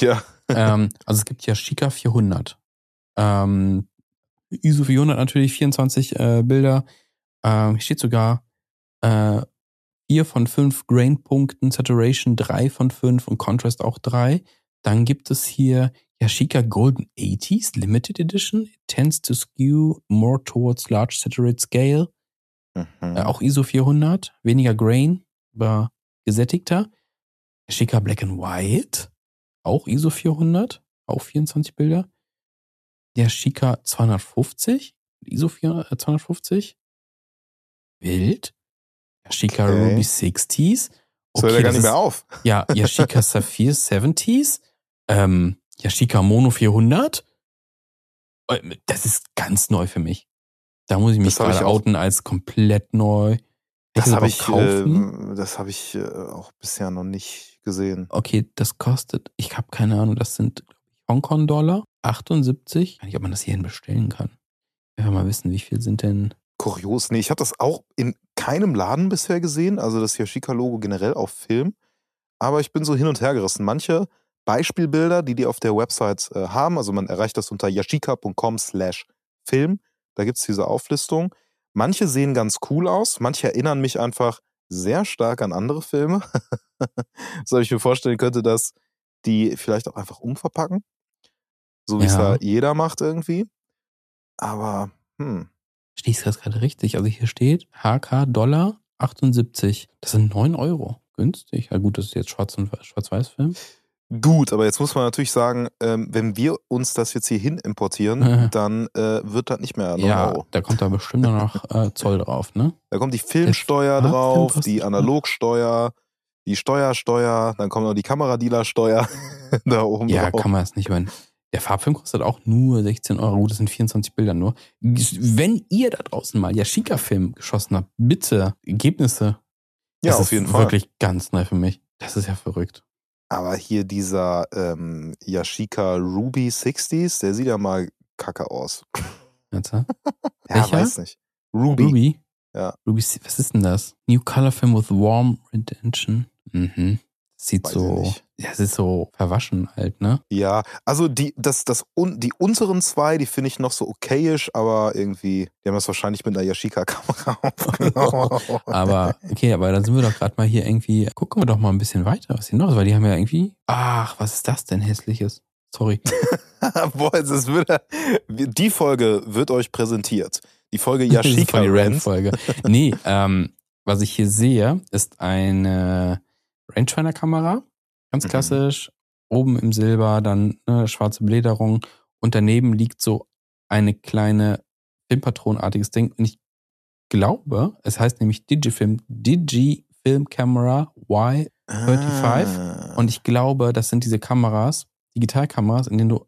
Ja. ähm, also es gibt ja Shika 400. Ähm, ISO 400 natürlich, 24 äh, Bilder. Ähm, steht sogar äh, 4 von 5 Grain-Punkten, Saturation 3 von 5 und Contrast auch 3. Dann gibt es hier Yashica Golden 80s Limited Edition. It tends to skew more towards large saturate scale. Mhm. Äh, auch ISO 400, weniger Grain, aber gesättigter. Yashica Black and White, auch ISO 400, auch 24 Bilder. Yashica 250, ISO 400, äh, 250. Wild. Yashica Okay. Ruby 60s. Das hört ja gar nicht mehr auf. ja, Yashica Saphir 70s, ähm, Yashica Mono 400. Äh, Das ist ganz neu für mich. Da muss ich mich Das hab ich gerade auch- outen als komplett neu. Das habe überhaupt ich, äh, das habe ich äh, auch bisher noch nicht gesehen. Okay, das kostet, ich habe keine Ahnung, das sind ich, Hongkong-Dollar, 78. Ich weiß nicht, ob man das hierhin bestellen kann. Ich will mal wissen, wie viel sind denn. Kurios. Nee, ich habe das auch in keinem Laden bisher gesehen, also das Yashica-Logo generell auf Film. Aber ich bin so hin und her gerissen. Manche Beispielbilder, die die auf der Website äh, haben, also man erreicht das unter yashika.com slash Film. Da gibt's diese Auflistung. Manche sehen ganz cool aus, manche erinnern mich einfach sehr stark an andere Filme. so ich mir vorstellen könnte, dass die vielleicht auch einfach umverpacken. So wie es Ja. da jeder macht irgendwie. Aber, hm. Stehst du das gerade richtig? Also hier steht HK Dollar 78. Das sind 9 Euro. Günstig. Ja gut, das ist jetzt Schwarz- und Schwarz-Weiß-Film. Gut, aber jetzt muss man natürlich sagen, ähm, wenn wir uns das jetzt hier hin importieren, Mhm. dann äh, wird das nicht mehr 9 Ja, da kommt da bestimmt noch äh, Zoll drauf, ne? Da kommt die Filmsteuer Das drauf, Farbfilm die Analogsteuer, die Steuersteuer, dann kommt noch die Kameradealersteuer da oben Ja, drauf. kann man es nicht übernehmen. Der Farbfilm kostet auch nur 16 Euro. Gut, das sind 24 Bilder nur. Wenn ihr da draußen mal Yashica-Film geschossen habt, bitte Ergebnisse. ja, das auf ist jeden Fall. wirklich ganz neu für mich. Das ist ja verrückt. Aber hier dieser ähm, Yashica Ruby 60s, der sieht ja mal kacke aus. Ja? Ja, Welcher? weiß nicht. Ruby. Ruby? Ja. Ruby, was ist denn das? New Color Film with Warm Redemption. Mhm. Sieht Weiß so, ja, es ist so verwaschen halt, ne? Ja, also die, das, das, un, die unteren zwei, die finde ich noch so okayisch, aber irgendwie, die haben das wahrscheinlich mit einer Yashica-Kamera aufgenommen. Aber, okay, aber dann sind wir doch gerade mal hier irgendwie, gucken wir doch mal ein bisschen weiter, was hier noch ist, weil die haben ja irgendwie, ach, was ist das denn hässliches? Sorry. Boah, jetzt ist wieder, die Folge wird euch präsentiert. Die Folge die Rant. Rant-Folge. Nee, ähm, was ich hier sehe, ist eine Rangefinder-Kamera. Ganz Mhm. klassisch. Oben im Silber, dann eine schwarze Belederung. Und daneben liegt so eine kleine Filmpatronenartiges Ding. Und ich glaube, es heißt nämlich Digifilm, Digifilm Camera Y. 35. Ah. Und ich glaube, das sind diese Kameras, Digitalkameras, in denen du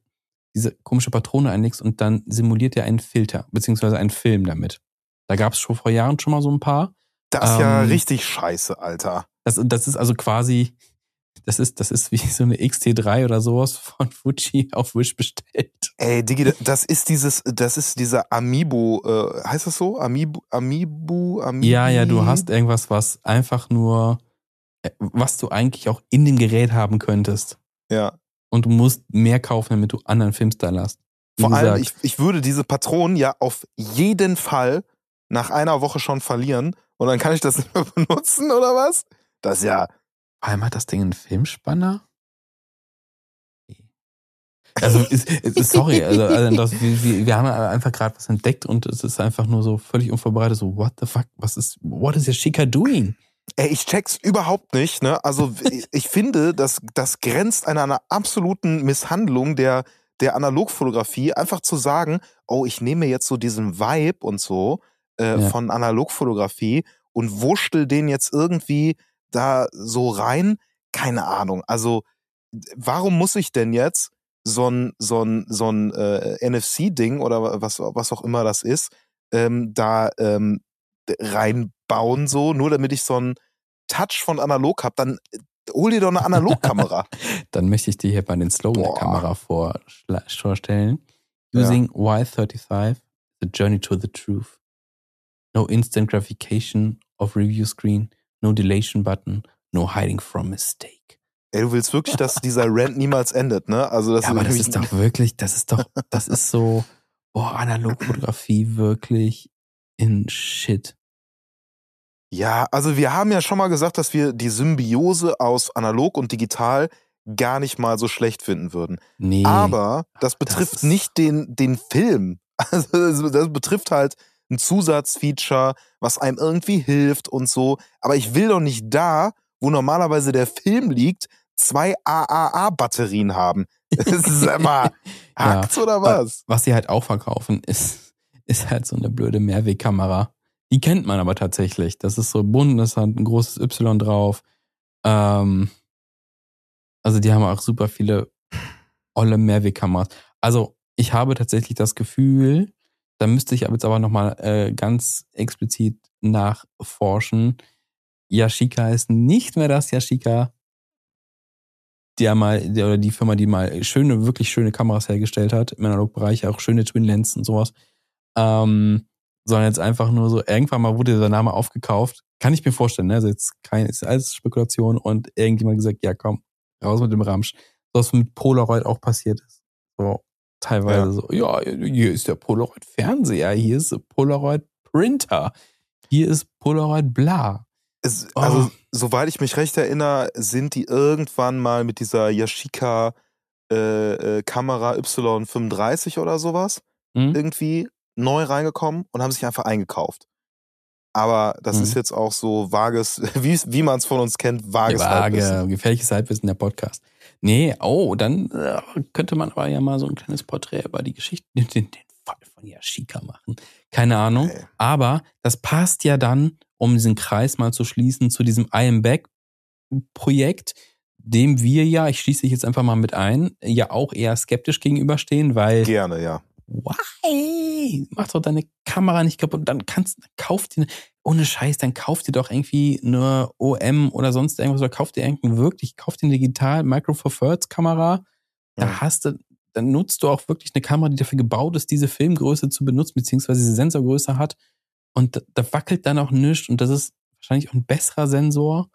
diese komische Patrone einlegst und dann simuliert er einen Filter, beziehungsweise einen Film damit. Da gab es schon vor Jahren schon mal so ein paar. das ist ja ähm, richtig scheiße, Alter. Das, das ist also quasi, das ist, das ist wie so eine XT3 oder sowas von Fuji auf Wish bestellt. Ey, Digi, das ist dieses, das ist dieser Amiibo, äh, heißt das so? Amiibo, Amiibo, Amiibo? Ja, ja, du hast irgendwas, was einfach nur, äh, was du eigentlich auch in dem Gerät haben könntest. Ja. Und du musst mehr kaufen, damit du anderen Filmstyle hast. Wie Vor allem, ich, ich würde diese Patronen ja auf jeden Fall nach einer Woche schon verlieren und dann kann ich das nicht mehr benutzen, oder was? Das ist ja, Vor allem hat das Ding einen Filmspanner? Also, ist, ist, sorry, also, also das, wir, wir haben einfach gerade was entdeckt und es ist einfach nur so völlig unvorbereitet, so, what the fuck, was ist, what is Yashica doing? ey, ich check's überhaupt nicht, ne? Also, ich, ich finde, das, das grenzt an einer absoluten Misshandlung der, der Analogfotografie, einfach zu sagen, oh, ich nehme jetzt so diesen Vibe und so äh, Ja. von Analogfotografie und wurschtel den jetzt irgendwie da so rein. Keine Ahnung. Also, warum muss ich denn jetzt so ein, so ein, so ein äh, NFC-Ding oder was, was auch immer das ist, ähm, da ähm, reinbauen, so, nur damit ich so einen Touch von analog habe, dann hol dir doch eine Analogkamera. Dann möchte ich dir hier mal den Slogan der Boah. Kamera vorstellen. Ja. Using Y35, the journey to the truth. No instant gratification of review screen, no delation button, no hiding from mistake. Ey, du willst wirklich, dass dieser Rant niemals endet, ne? Also das ja, aber das ist doch wirklich, das ist doch, das ist so, boah, Analogfotografie wirklich in Shit. Ja, also wir haben ja schon mal gesagt, dass wir die Symbiose aus analog und digital gar nicht mal so schlecht finden würden. Nee. Aber das das betrifft ist- nicht den, den Film. Also das betrifft halt ein Zusatzfeature, was einem irgendwie hilft und so. Aber ich will doch nicht da, wo normalerweise der Film liegt, zwei AAA-Batterien haben. Das ist immer Ja. hackt's oder was? Was sie halt auch verkaufen, ist, ist halt so eine blöde Mehrwegkamera. Die kennt man aber tatsächlich. Das ist so bunt, das hat ein großes Y drauf. Ähm, also die haben auch super viele olle Mehrwegkameras. Also ich habe tatsächlich das Gefühl, da müsste ich aber jetzt aber nochmal äh, ganz explizit nachforschen. Yashica ist nicht mehr das Yashica, der mal, der, oder die Firma, die mal schöne, wirklich schöne Kameras hergestellt hat, im Analogbereich, auch schöne Twin Lens und sowas. Ähm, sondern jetzt einfach nur so, irgendwann mal wurde dieser Name aufgekauft. Kann ich mir vorstellen, ne? Also jetzt kein, ist alles Spekulation und irgendjemand gesagt, ja komm, raus mit dem Ramsch. So was mit Polaroid auch passiert ist. So, teilweise Ja. so, ja, hier ist der Polaroid Fernseher, hier ist Polaroid Printer, hier ist Polaroid bla. Es, Oh. also, soweit ich mich recht erinnere, sind die irgendwann mal mit dieser Yashica äh, äh, Kamera Y35 oder sowas Hm? irgendwie neu reingekommen und haben sich einfach eingekauft. Aber das Mhm. ist jetzt auch so vages, wie, wie man es von uns kennt, vages Vage, Halbwissen. gefährliches Halbwissen der Podcast. Nee, oh, dann äh, könnte man aber ja mal so ein kleines Porträt über die Geschichte, den, den Fall von Yashika machen. Keine Ahnung. Ey. Aber das passt ja dann, um diesen Kreis mal zu schließen, zu diesem I am Back Projekt, dem wir ja, ich schließe dich jetzt einfach mal mit ein, ja auch eher skeptisch gegenüberstehen, weil Gerne, ja. Why? Mach doch deine Kamera nicht kaputt. Dann kannst, dann kauf dir, ohne Scheiß, dann kauf dir doch irgendwie eine OM oder sonst irgendwas oder kauf dir irgendeinen wirklich, kauf dir eine digital Micro Four Thirds Kamera. Da Ja. hast du, dann nutzt du auch wirklich eine Kamera, die dafür gebaut ist, diese Filmgröße zu benutzen, beziehungsweise diese Sensorgröße hat. Und da, da wackelt dann auch nichts und das ist wahrscheinlich auch ein besserer Sensor.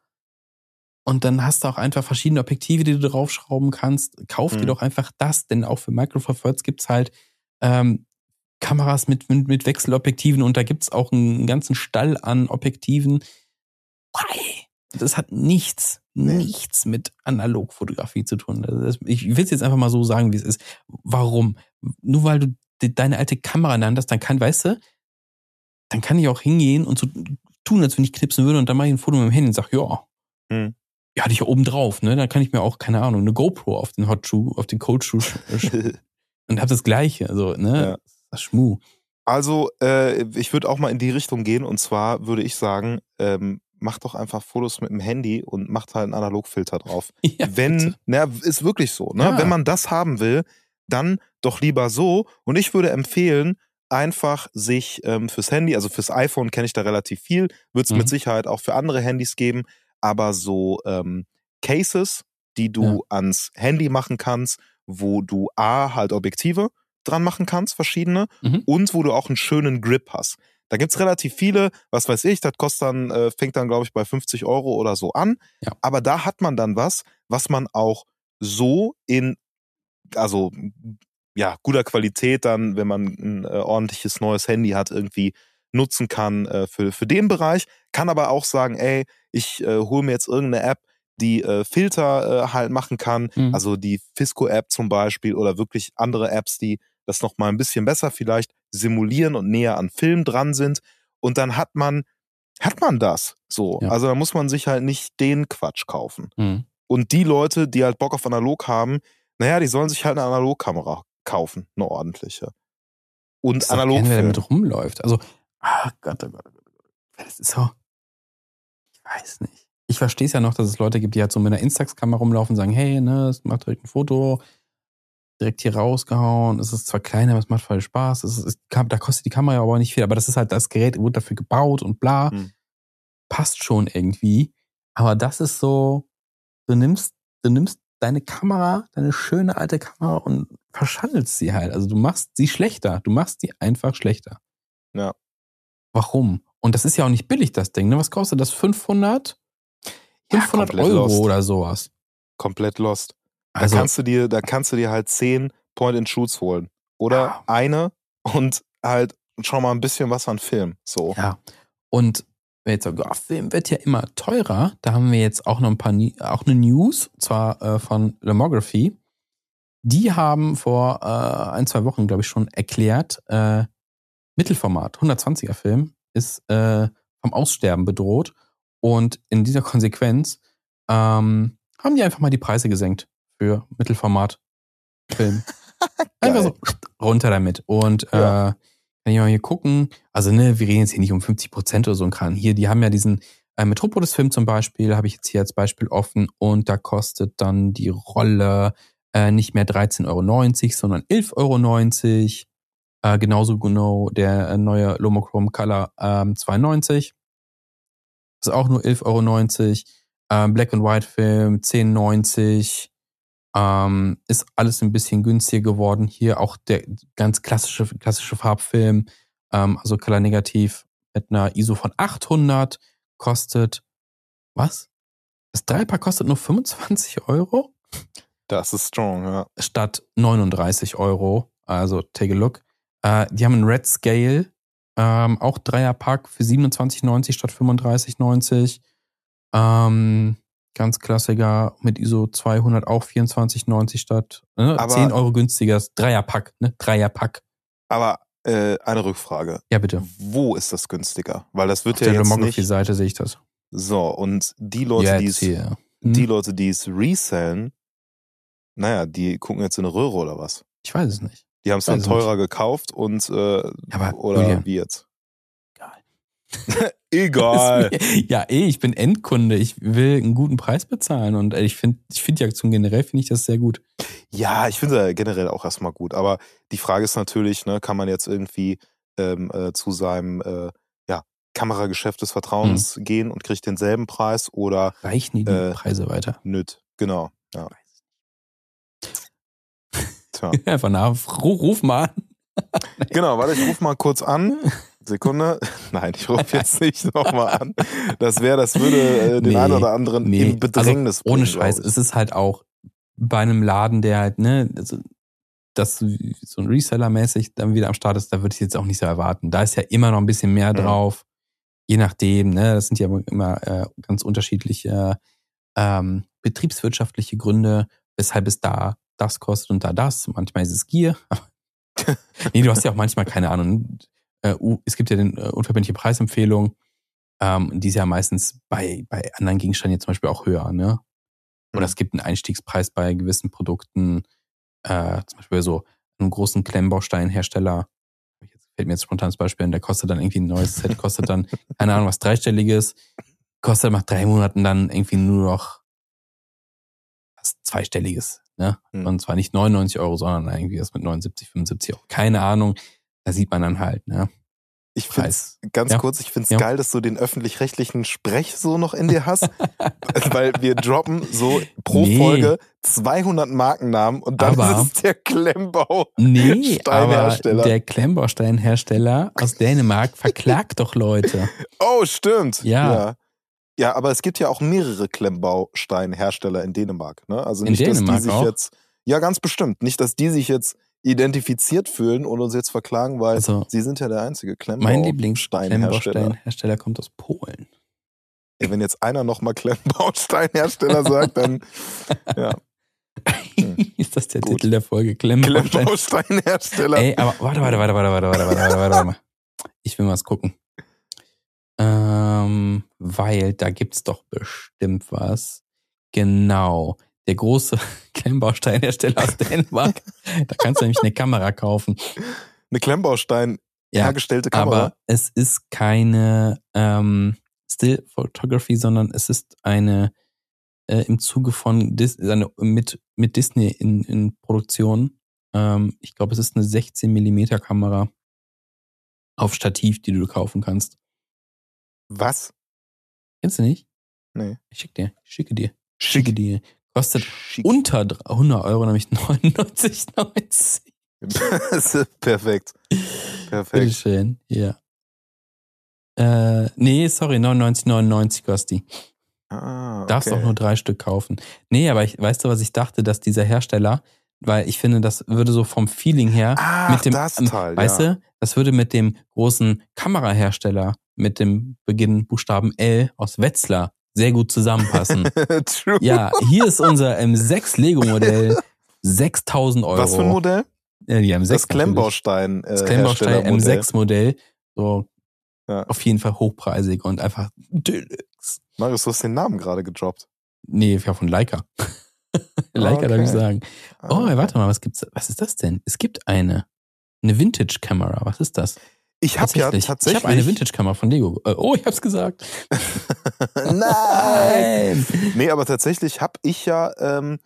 Und dann hast du auch einfach verschiedene Objektive, die du draufschrauben kannst. Kauf dir Mhm. doch einfach das, denn auch für Micro Four Thirds gibt's halt ähm, Kameras mit, mit, mit Wechselobjektiven und da gibt's auch einen ganzen Stall an Objektiven. Das hat nichts, Nee. nichts mit Analogfotografie zu tun. Das ich will es jetzt einfach mal so sagen, wie es ist. Warum? Nur weil du die, deine alte Kamera hast, dann kann, weißt du, dann kann ich auch hingehen und so tun, als wenn ich knipsen würde und dann mache ich ein Foto mit dem Handy und sag, ja, Hm. ja, hatte ich ja oben drauf, ne? Dann kann ich mir auch, keine Ahnung, eine GoPro auf den Hot Shoe, auf den Cold Shoe und hab das Gleiche, also, ne? Ja. Das Schmu. Also, äh, ich würde auch mal in die Richtung gehen und zwar würde ich sagen, ähm, macht doch einfach Fotos mit dem Handy und macht halt einen Analogfilter drauf. Ja, wenn, bitte. na, ist wirklich so, ne? Ja. Wenn man das haben will, dann doch lieber so. Und ich würde empfehlen, einfach sich ähm, fürs Handy, also fürs iPhone kenne ich da relativ viel, wird es Mhm. mit Sicherheit auch für andere Handys geben, aber so ähm, Cases, die du Ja. ans Handy machen kannst, wo du A, halt Objektive dran machen kannst, verschiedene, Mhm. und wo du auch einen schönen Grip hast. Da gibt's relativ viele, was weiß ich, das kostet dann, äh, fängt dann, glaube ich, bei 50 Euro oder so an. Ja. Aber da hat man dann was, was man auch so in, also ja, guter Qualität dann, wenn man ein äh, ordentliches neues Handy hat, irgendwie nutzen kann äh, für, für den Bereich. Kann aber auch sagen, ey, ich äh, hole mir jetzt irgendeine App, die äh, Filter äh, halt machen kann. Mhm. Also die Fisco-App zum Beispiel oder wirklich andere Apps, die das noch mal ein bisschen besser vielleicht simulieren und näher an Film dran sind. Und dann hat man, hat man das so. Ja. Also da muss man sich halt nicht den Quatsch kaufen. Mhm. Und die Leute, die halt Bock auf analog haben, naja, die sollen sich halt eine Analogkamera kaufen, eine ordentliche. Und doch analog der filmen. damit rumläuft. Also, ah Gott, oh Gott, oh Gott. oh Gott. Das ist so. Ich weiß nicht. Ich verstehe es ja noch, dass es Leute gibt, die halt so mit einer Instax-Kamera rumlaufen und sagen, hey, ne, es macht direkt ein Foto, direkt hier rausgehauen. Es ist zwar kleiner, aber es macht voll Spaß. Es ist, da kostet die Kamera aber nicht viel, aber das ist halt, das Gerät wurde dafür gebaut und bla. Hm. Passt schon irgendwie. Aber das ist so, du nimmst, du nimmst deine Kamera, deine schöne alte Kamera und verschandelst sie halt. Also du machst sie schlechter. Du machst sie einfach schlechter. Ja. Warum? Und das ist ja auch nicht billig, das Ding. Ne? Was kostet das? 500? 500 komplett Euro lost. oder sowas. Komplett lost. Da Also, kannst du dir, da kannst du dir halt zehn Point-and-Shoots holen. Oder Ja. eine und halt schon mal ein bisschen was an Film. So. ja. Und wenn jetzt sagen, oh, Film wird ja immer teurer, da haben wir jetzt auch noch ein paar, auch eine News, zwar äh, von Lomography. Die haben vor äh, ein, zwei Wochen, glaube ich, schon erklärt, äh, Mittelformat, 120er Film, ist äh, vom Aussterben bedroht. Und in dieser Konsequenz ähm, haben die einfach mal die Preise gesenkt für Mittelformat-Film. einfach so runter damit. Und Ja. äh, kann ich mal hier gucken. Also, ne, wir reden jetzt hier nicht um 50 Prozent oder so ein Kran. Hier, die haben ja diesen äh, Metropolis-Film zum Beispiel, habe ich jetzt hier als Beispiel offen. Und da kostet dann die Rolle äh, nicht mehr 13,90 Euro, sondern 11,90 Euro. Äh, genauso genau der äh, neue Lomochrome Color ähm, 2,90. Ist auch nur 11,90 Euro. Ähm, Black and White Film 10,90 ähm, ist alles ein bisschen günstiger geworden. Hier auch der ganz klassische, klassische Farbfilm, ähm, also Color Negativ mit einer ISO von 800 kostet, was? Das Dreipack kostet nur 25 Euro Das ist strong, ja. statt 39 Euro. Also take a look. Äh, die haben einen Red Scale, ähm, auch Dreierpack für 27,90 statt 35,90. Ähm, ganz Klassiker mit ISO 200 auch 24,90 statt ne? Aber- 10 Euro günstiger. Dreierpack, ne? Dreierpack. Aber äh, eine Rückfrage. Ja, bitte. Wo ist das günstiger? Weil das wird Auf ja der jetzt nicht. Lomography-Seite sehe ich das. So, und die Leute, die es. Hm? die Leute, die es resellen, naja, die gucken jetzt in eine Röhre oder was? Ich weiß es nicht. Die haben es dann teurer gekauft und äh, Aber, oder Julian. wie jetzt? Egal. Egal. Mir- Ja, eh, ich bin Endkunde. Ich will einen guten Preis bezahlen und ich finde ich finde die Aktion generell finde ich das sehr gut. Ja, ich finde ja generell auch erstmal gut. Aber die Frage ist natürlich, ne, kann man jetzt irgendwie ähm, äh, zu seinem äh, ja, Kamerageschäft des Vertrauens Hm. gehen und kriegt denselben Preis oder Reichen die, die Äh, Preise weiter? nüt? Genau. Ja. Tja. Einfach nach, ruf, ruf mal an. Genau, warte, ich rufe mal kurz an. Sekunde. Nein, ich rufe jetzt nicht nochmal an. Das wäre, das würde äh, den Nee, einen oder anderen nee, in Bedrängnis also, ohne bringen, Scheiß. glaub ich. Es ist halt auch bei einem Laden, der halt, ne, also, das so ein Reseller-mäßig dann wieder am Start ist, da würde ich jetzt auch nicht so erwarten. Da ist ja immer noch ein bisschen mehr Mhm. drauf. Je nachdem, ne, das sind ja immer äh, ganz unterschiedliche ähm, betriebswirtschaftliche Gründe, weshalb es da das kostet und da das. Manchmal ist es Gier. nee, du hast ja auch manchmal keine Ahnung. Äh, es gibt ja den äh, unverbindliche Preisempfehlung. Ähm, die ist ja meistens bei, bei anderen Gegenständen jetzt zum Beispiel auch höher, ne? Oder Mhm. es gibt einen Einstiegspreis bei gewissen Produkten, äh, zum Beispiel so einem großen Klemmbausteinhersteller. Jetzt fällt mir jetzt spontan das Beispiel ein, der kostet dann irgendwie ein neues Set, kostet dann, keine Ahnung, was dreistelliges, kostet nach drei Monaten dann irgendwie nur noch was zweistelliges, ne? Mhm. Und zwar nicht 99 Euro, sondern irgendwie was mit 79, 75 Euro. Keine Ahnung. Da sieht man dann halt, ne? Ich finde ganz Ja. kurz, ich finde es Ja. geil, dass du den öffentlich-rechtlichen Sprech so noch in dir hast, weil wir droppen so pro Nee. Folge 200 Markennamen und dann Aber- ist es der Klemmbau. Nee, aber Steinhersteller. der Klemmbausteinhersteller aus Dänemark verklagt doch Leute. Oh, stimmt. Ja. ja. Ja, aber es gibt ja auch mehrere Klemmbausteinhersteller in Dänemark. Ne? Also In nicht, dass Dänemark die sich auch? jetzt, ja, ganz bestimmt, nicht, dass die sich jetzt identifiziert fühlen und uns jetzt verklagen, weil Also sie sind ja der einzige mein Klemmbausteinhersteller. Lieblings-Klemmbausteinhersteller kommt aus Polen. Ey, Wenn jetzt einer nochmal Klemmbausteinhersteller sagt, dann ja, Ist das der Gut. Titel der Folge? Klemmbausteinhersteller. Klemmbausteinhersteller. Ey, aber warte, warte, warte, warte, warte, warte, warte, warte, warte, warte mal. Ich will mal was gucken. Ähm, weil da gibt's doch bestimmt was. Genau. Der große Klemmbausteinhersteller aus Dänemark. Da kannst du nämlich eine Kamera kaufen. Eine Klemmbaustein Ja, hergestellte Kamera. aber es ist keine ähm, Still Photography, sondern es ist eine äh, im Zuge von Dis eine, mit, mit Disney in, in Produktion. Ähm, ich glaube, es ist eine 16 Millimeter Kamera auf Stativ, die du kaufen kannst. Was? Kennst du nicht? Nee. Ich schick dir, ich schicke dir. Schicke die. Kostet Schick. unter 100 Euro, nämlich 99,90. Perfekt. Perfekt. Bitteschön, ja. Äh, nee, sorry, 99,99 kostet die. Ah, okay. Darfst auch nur drei Stück kaufen. Nee, aber ich, weißt du, was ich dachte, dass dieser Hersteller, weil ich finde, das würde so vom Feeling her Ach, mit dem, das ähm, Teil, weißt ja. du, das würde mit dem großen Kamerahersteller mit dem Beginn Buchstaben L aus Wetzlar sehr gut zusammenpassen. True. ja, hier ist unser M6 Lego-Modell, 6000 Euro. Was für ein Modell? Ja, die M6 Das. Klemmbaustein. Äh, Das Klemmbaustein Herstellermodell. M6-Modell. So, Ja. auf jeden Fall hochpreisig und einfach Deluxe. Marius, du hast den Namen gerade gedroppt. Nee, ja, von Leica. Leica, darf ich Okay. sagen. Ah, Oh, warte mal, was gibt's? Was ist das denn? Es gibt eine. Eine Vintage-Kamera. Was ist das? Ich habe ja Ich tatsächlich. habe eine Vintage-Kamera von Lego. Äh, Oh, ich hab's gesagt. Nein! Nee, aber tatsächlich habe ich ja, ähm,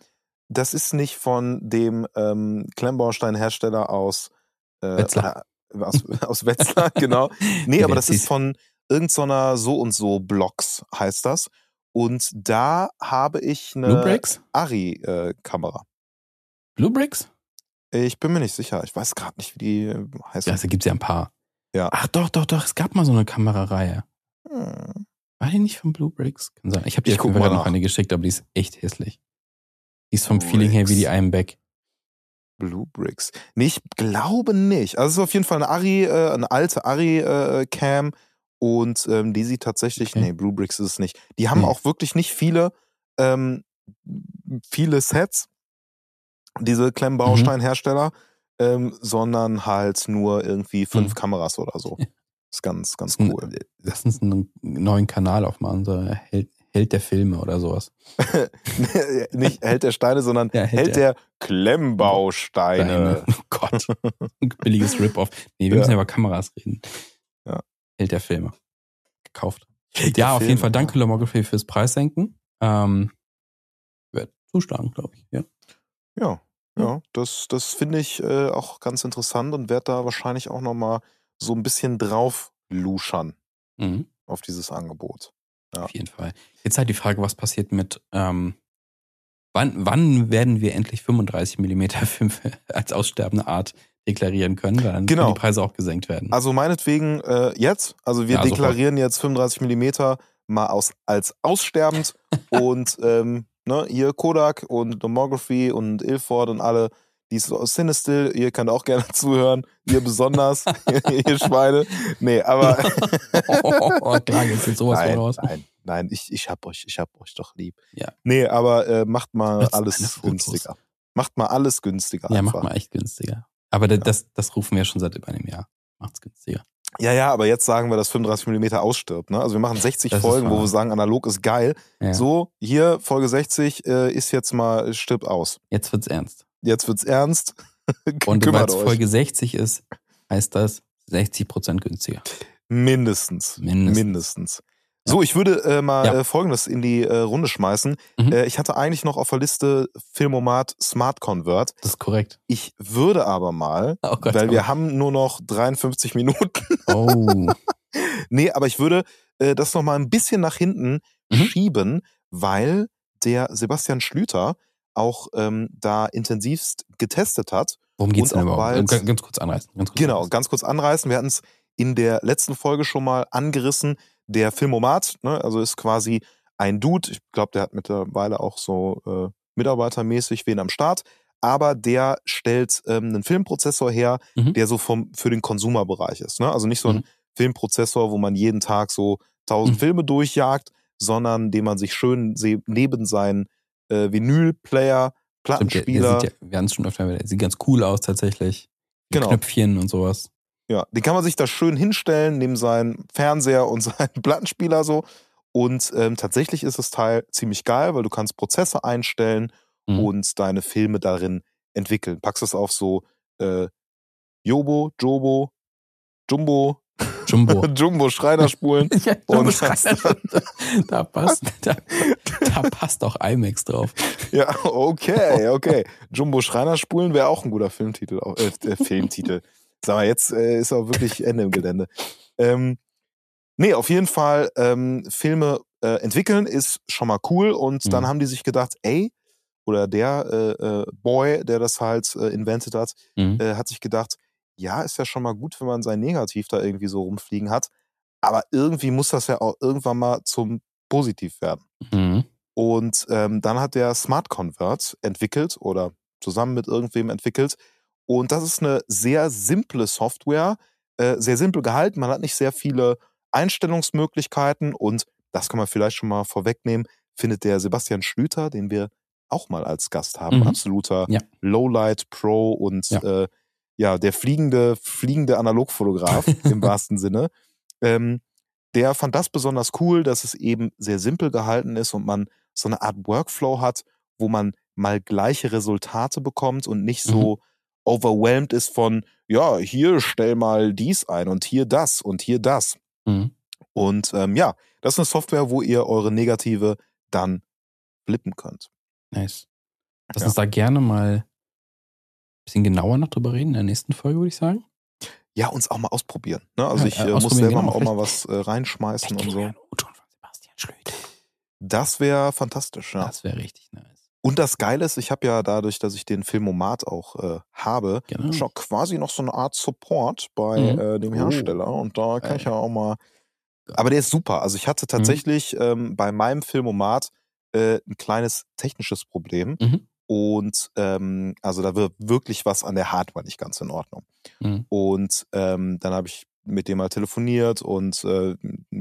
das ist nicht von dem ähm, Klemmbaustein-Hersteller aus äh, Wetzlar. äh, Aus, aus Wetzlar, genau. Nee, aber das ist von irgendeiner so und so Blocks, heißt das. Und da habe ich eine? Ari-Kamera. Blue Bricks? ich bin mir nicht sicher. Ich weiß gerade nicht, wie die äh, heißt. Ja, da gibt's ja ein paar. Ja. Ach doch, doch, doch. Es gab mal so eine Kamerareihe. Hm. War die nicht von Blue Bricks? Kann sein. Ich habe dir auf jeden Fall noch eine geschickt, aber die ist echt hässlich. Die ist vom Feeling her wie die Bricks. Ironback. Blue Bricks. Nee, ich glaube nicht. Also es ist auf jeden Fall eine Ari, äh, eine alte Ari-Cam und ähm, die sieht tatsächlich, Okay. nee, Blue Bricks ist es nicht. Die haben Nee. auch wirklich nicht viele, ähm, viele Sets, diese Klemmbaustein-Hersteller, ähm, sondern halt nur irgendwie fünf Mhm. Kameras oder so. Ist ganz, ganz cool. Lass uns einen neuen Kanal aufmachen, so Held, Held der Filme oder sowas. nicht Held der Steine, sondern Ja, Held, der Klemmbausteine. Deine. Oh Gott. Ein billiges Rip-Off. Nee, wir Ja. müssen ja über Kameras reden. Ja. Held der Filme. Gekauft. Held der Ja, auf jeden Filme, Fall danke, Lomography, fürs Preissenken. Ähm, wird zuschlagen, glaube ich. Ja. Ja, ja, das, das finde ich äh, auch ganz interessant und werde da wahrscheinlich auch nochmal so ein bisschen drauf luschern Mhm. auf dieses Angebot. Ja. Auf jeden Fall. Jetzt halt die Frage, was passiert mit, ähm, wann, wann werden wir endlich 35 mm Film als aussterbende Art deklarieren können? Weil dann Genau. können die Preise auch gesenkt werden. Also meinetwegen äh, jetzt, also wir Ja, sofort. deklarieren jetzt 35 Millimeter mal aus, als aussterbend und ähm, ne, hier Kodak und Nomography und Ilford und alle, die ist aus Cinestill, ihr könnt auch gerne zuhören, ihr besonders, ihr Schweine. Nee, aber oh, klar, jetzt jetzt sowas nein, von raus. nein, nein, ich, ich hab euch, ich hab euch doch lieb. Ja. Nee, aber äh, macht mal alles günstiger. Macht mal alles günstiger. Ja, einfach. macht mal echt günstiger. Aber da- das, das rufen wir schon seit über einem Jahr. Macht's günstiger. Ja, ja, aber jetzt sagen wir, dass 35 mm ausstirbt. Ne? Also wir machen 60 Das Folgen, wo wir sagen, analog ist geil. Ja. So, hier, Folge 60 äh, ist jetzt mal, stirbt aus. Jetzt wird's ernst. Jetzt wird's ernst. Und weil es. Folge 60 ist, heißt das 60% günstiger. Mindestens. Mindestens. Mindestens. So, ich würde äh, mal Ja. äh, Folgendes in die äh, Runde schmeißen. Mhm. Äh, ich hatte eigentlich noch auf der Liste Filmomat Smart Convert. Das ist korrekt. Ich würde aber mal, Oh Gott, weil wir aber- haben nur noch 53 Minuten. Oh. Nee, aber ich würde äh, das noch mal ein bisschen nach hinten Mhm. schieben, weil der Sebastian Schlüter auch ähm, da intensivst getestet hat. Worum geht's Und denn auch überhaupt? bald- Ganz, ganz kurz anreißen. Ganz kurz Genau, anreißen. ganz kurz anreißen. Wir hatten es in der letzten Folge schon mal angerissen. Der Filmomat, ne, also ist quasi ein Dude. Ich glaube, der hat mittlerweile auch so äh, mitarbeitermäßig wen am Start. Aber der stellt ähm, einen Filmprozessor her, Mhm. der so vom, für den Konsumerbereich ist. Ne? Also nicht so ein Mhm. Filmprozessor, wo man jeden Tag so tausend Mhm. Filme durchjagt, sondern den man sich schön neben seinen äh, Vinylplayer, Stimmt, der, der Plattenspieler, sieht ja, wir haben es schon öfter, der sieht ganz cool aus tatsächlich. Genau. Knöpfchen und sowas. Ja, den kann man sich da schön hinstellen, neben seinen Fernseher und seinen Plattenspieler so. Und ähm, tatsächlich ist das Teil ziemlich geil, weil du kannst Prozesse einstellen Mhm. und deine Filme darin entwickeln. Packst es auf so äh, Jobo, Jobo, Jumbo, Jumbo. Jumbo Schreinerspulen. ja, Jumbo Schreiner, da, da passt, da, da passt auch IMAX drauf. ja, okay, okay. Jumbo Schreinerspulen wäre auch ein guter Filmtitel. Äh, äh, Filmtitel. Sag mal, jetzt äh, ist auch wirklich Ende im Gelände. Ähm, nee, auf jeden Fall ähm, Filme äh, entwickeln ist schon mal cool und Mhm. dann haben die sich gedacht, ey, oder der äh, äh, Boy, der das halt äh, invented hat, Mhm. äh, hat sich gedacht, ja, ist ja schon mal gut, wenn man sein Negativ da irgendwie so rumfliegen hat, aber irgendwie muss das ja auch irgendwann mal zum Positiv werden. Mhm. Und ähm, dann hat der Smart Convert entwickelt oder zusammen mit irgendwem entwickelt. Und das ist eine sehr simple Software, äh, sehr simpel gehalten. Man hat nicht sehr viele Einstellungsmöglichkeiten und das kann man vielleicht schon mal vorwegnehmen, findet der Sebastian Schlüter, den wir auch mal als Gast haben, Mhm. absoluter Ja. Lowlight Pro und Ja. Äh, ja, der fliegende, fliegende Analogfotograf im wahrsten Sinne. Ähm, der fand das besonders cool, dass es eben sehr simpel gehalten ist und man so eine Art Workflow hat, wo man mal gleiche Resultate bekommt und nicht so overwhelmed ist von, ja, hier stell mal dies ein und hier das und hier das. Mhm. Und ähm, ja, das ist eine Software, wo ihr eure Negative dann flippen könnt. Nice. Lass Ja. uns da gerne mal ein bisschen genauer noch drüber reden in der nächsten Folge, würde ich sagen. Ja, uns auch mal ausprobieren. Ne? Also Ja, ich äh, äh, muss selber genau. auch mal was äh, reinschmeißen und so. Das wäre fantastisch, ja. Das wäre richtig nice. Und das Geile ist, ich habe ja dadurch, dass ich den Filmomat auch äh, habe, Genau. schon quasi noch so eine Art Support bei Mhm. äh, dem Oh. Hersteller. Und da kann ich ja auch mal. Aber der ist super. Also ich hatte tatsächlich ähm, bei meinem Filmomat äh, ein kleines technisches Problem. Mhm. Und ähm, also da wird wirklich was an der Hardware nicht ganz in Ordnung. Mhm. Und ähm, dann habe ich mit dem mal telefoniert und äh,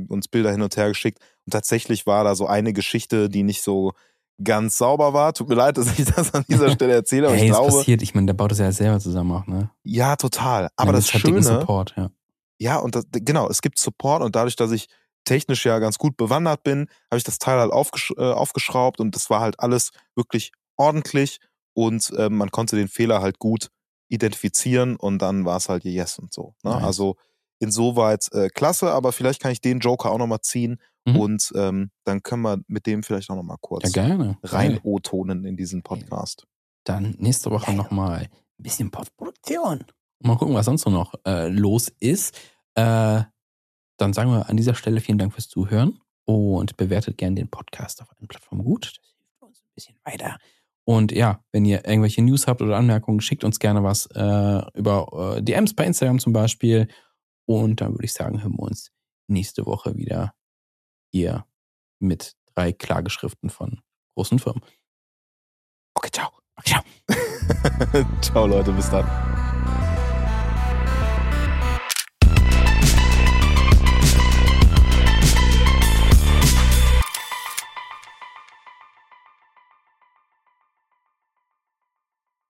uns Bilder hin und her geschickt. Und tatsächlich war da so eine Geschichte, die nicht so ganz sauber war. Tut mir leid, dass ich das an dieser Stelle erzähle, aber Hey, ich glaube, passiert. Ich meine, der baut das ja selber zusammen auch, ne? ja, total. Aber das dicken Schöne, Support, ja. ja, und das, genau, es gibt Support und dadurch, dass ich technisch ja ganz gut bewandert bin, habe ich das Teil halt aufgesch äh, aufgeschraubt und das war halt alles wirklich ordentlich und äh, man konnte den Fehler halt gut identifizieren und dann war es halt yes und so. Ne? Nice. Also insoweit äh, klasse, aber vielleicht kann ich den Joker auch nochmal ziehen Mhm. und ähm, dann können wir mit dem vielleicht auch nochmal Ja, kurz gerne. rein. O-tonen in diesen Podcast. Dann nächste Woche nochmal ein bisschen Postproduktion. Mal gucken, was sonst so noch äh, los ist. Äh, dann sagen wir an dieser Stelle vielen Dank fürs Zuhören und bewertet gerne den Podcast auf allen Plattformen gut. Das hilft uns ein bisschen weiter. Und ja, wenn ihr irgendwelche News habt oder Anmerkungen, schickt uns gerne was äh, über äh, DMs bei Instagram zum Beispiel. Und dann würde ich sagen, hören wir uns nächste Woche wieder hier mit drei Klageschriften von großen Firmen. Okay, ciao. Okay, ciao. Ciao Leute, bis dann.